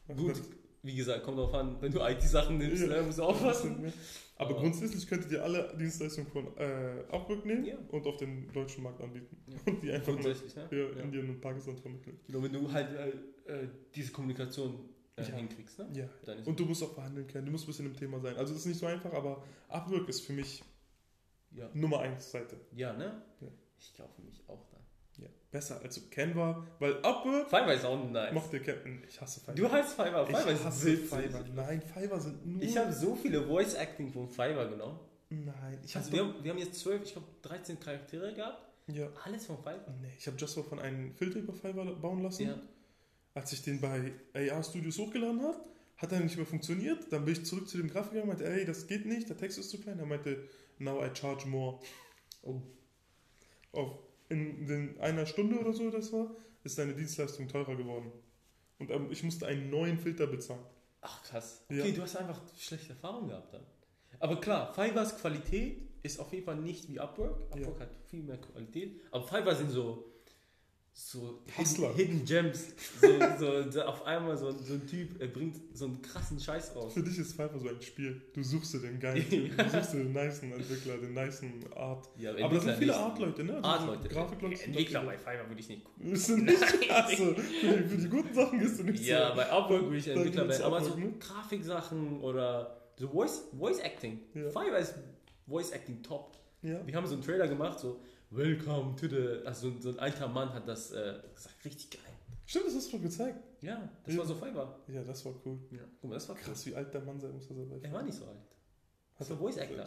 gut, wie gesagt, kommt drauf an, wenn du IT-Sachen nimmst, Ja. ne, musst du aufpassen. Aber Aber- grundsätzlich könntet ihr alle Dienstleistungen von äh, Upwork nehmen Ja. und auf den deutschen Markt anbieten. Ja. Und die einfach nur ne? für Ja. Indien und Pakistan vermitteln. Genau, wenn du halt äh, äh, diese Kommunikation äh, Ja. hinkriegst, ne? Ja. Und du musst auch verhandeln können, du musst ein bisschen im Thema sein. Also das ist nicht so einfach, aber Upwork ist für mich ja. Nummer 1 Seite. ja, ne? Ja. Ich für mich auch dann. Ja. Besser als Canva, weil Upwork Fiverr ist auch nice. dir Canva. Ich hasse Fiverr. Du heißt Fiverr, ich Fiverr ist hasse witzig. Fiverr. Nein, Fiverr sind nur... Ich habe so viele Voice Acting von Fiverr genommen. Nein, ich habe... Also wir haben, wir haben jetzt zwölf, ich glaube 13 Charaktere gehabt. ja. Alles von Fiverr. Nee, ich habe just von einem Filter über Fiverr bauen lassen. Ja. Als ich den bei AR Studios hochgeladen habe, hat er nicht mehr funktioniert. Dann bin ich zurück zu dem Grafiker und meinte, ey, das geht nicht, der Text ist zu klein. Er meinte, now I charge more. Oh. Auf, in, den, einer Stunde oder so das war, ist seine Dienstleistung teurer geworden. Und ähm, ich musste einen neuen Filter bezahlen. Ach krass. Ja. Okay, du hast einfach schlechte Erfahrungen gehabt dann. Aber klar, Fivers Qualität ist auf jeden Fall nicht wie Upwork. Upwork Ja. hat viel mehr Qualität. Aber Fiverr sind so, so Hustler. hidden, Gems. So, so, auf einmal so, so ein Typ, er bringt so einen krassen Scheiß raus. Für dich ist Fiverr so ein Spiel. Du suchst dir den geilen, Ja. du suchst dir den nicen Entwickler, den nicen Art. Ja, Aber da Entwickler sind viele. Art-Leute, ne? Also Art-Leute. Grafikleute. sind Entwickler bei Fiverr würde ich nicht gucken. Das sind nicht, also, für, die, für die guten Sachen gehst du nicht Ja, so. bei Upwork würde ich Entwickler werden. Aber so ne? Grafiksachen oder so Voice, Voice Acting. Ja. Fiverr ist Voice Acting top. Ja. Wir haben so einen Trailer gemacht, so Welcome to the. Also so ein alter Mann hat das äh, gesagt, richtig geil. Stimmt, das hast du gezeigt. Ja, das Ja. war so Fiverr. Ja, das war cool. Ja. Guck mal, das war krass. Krass, wie alt der Mann sein muss, dass er bei Er war nicht so alt. Hast du- Voice Actor.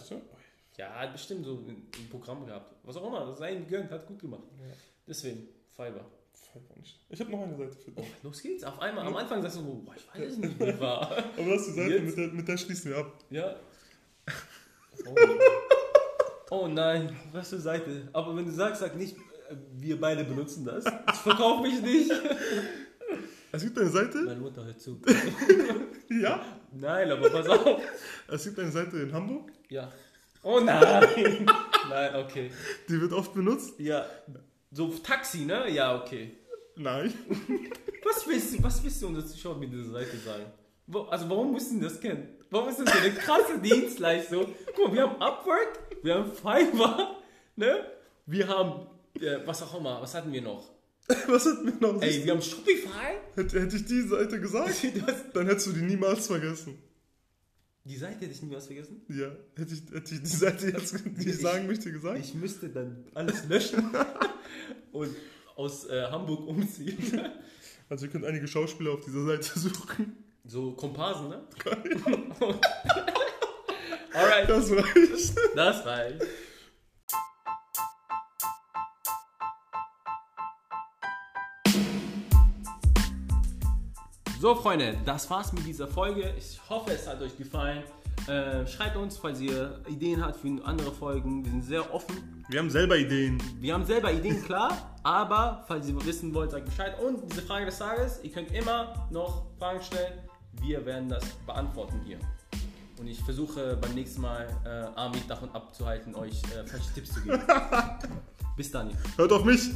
Ja, hat bestimmt so ein, Programm gehabt. Was auch immer, sein gegönnt, hat gut gemacht. Ja. Deswegen, Fiverr. Nicht. Ich habe noch eine Seite für Oh, dich. los geht's. Auf einmal, am Anfang sagst du, so, boah, ich weiß es nicht, war. Aber das ist die Seite, mit der, mit der schließen wir ab. Ja. Oh, oh nein, was für Seite. Aber wenn du sagst, sag nicht, äh, wir beide benutzen das. Ich verkaufe mich nicht. Es gibt eine Seite, Meine Mutter hört zu. ja, Nein, aber pass auf. es gibt eine Seite in Hamburg, Ja. Oh nein. Nein, okay. die wird oft benutzt. Ja. So Taxi, ne? Ja, okay. Nein. Was willst du, was willst du unseren Zuschauern mit dieser Seite sagen? Also warum müssen das kennen? Warum ist das so eine krasse Dienstleistung? Guck mal, wir haben Upwork, wir haben Fiverr, ne? Wir haben, äh, was auch immer, was hatten wir noch? Was hat mir noch? Ey, wir haben Shopify. Hätte, hätte ich die Seite gesagt, Das, dann hättest du die niemals vergessen. die Seite hätte ich nie was vergessen. Ja, hätte ich, hätte ich die Seite jetzt, die ich sagen möchte, gesagt. Ich müsste dann alles löschen und aus äh, Hamburg umziehen. Also ihr könnt einige Schauspieler auf dieser Seite suchen. So Komparsen, ne? Alright, Das reicht. das reicht. So, Freunde, das war's mit dieser Folge. Ich hoffe, es hat euch gefallen. Äh, schreibt uns, falls ihr Ideen habt für andere Folgen. Wir sind sehr offen. Wir haben selber Ideen. Wir haben selber Ideen, klar, aber falls ihr wissen wollt, sagt Bescheid. Und diese Frage des Tages, ihr könnt immer noch Fragen stellen. Wir werden das beantworten hier. Und ich versuche beim nächsten Mal äh, Armin davon abzuhalten, euch äh, falsche Tipps zu geben. Bis dann. Hört auf mich.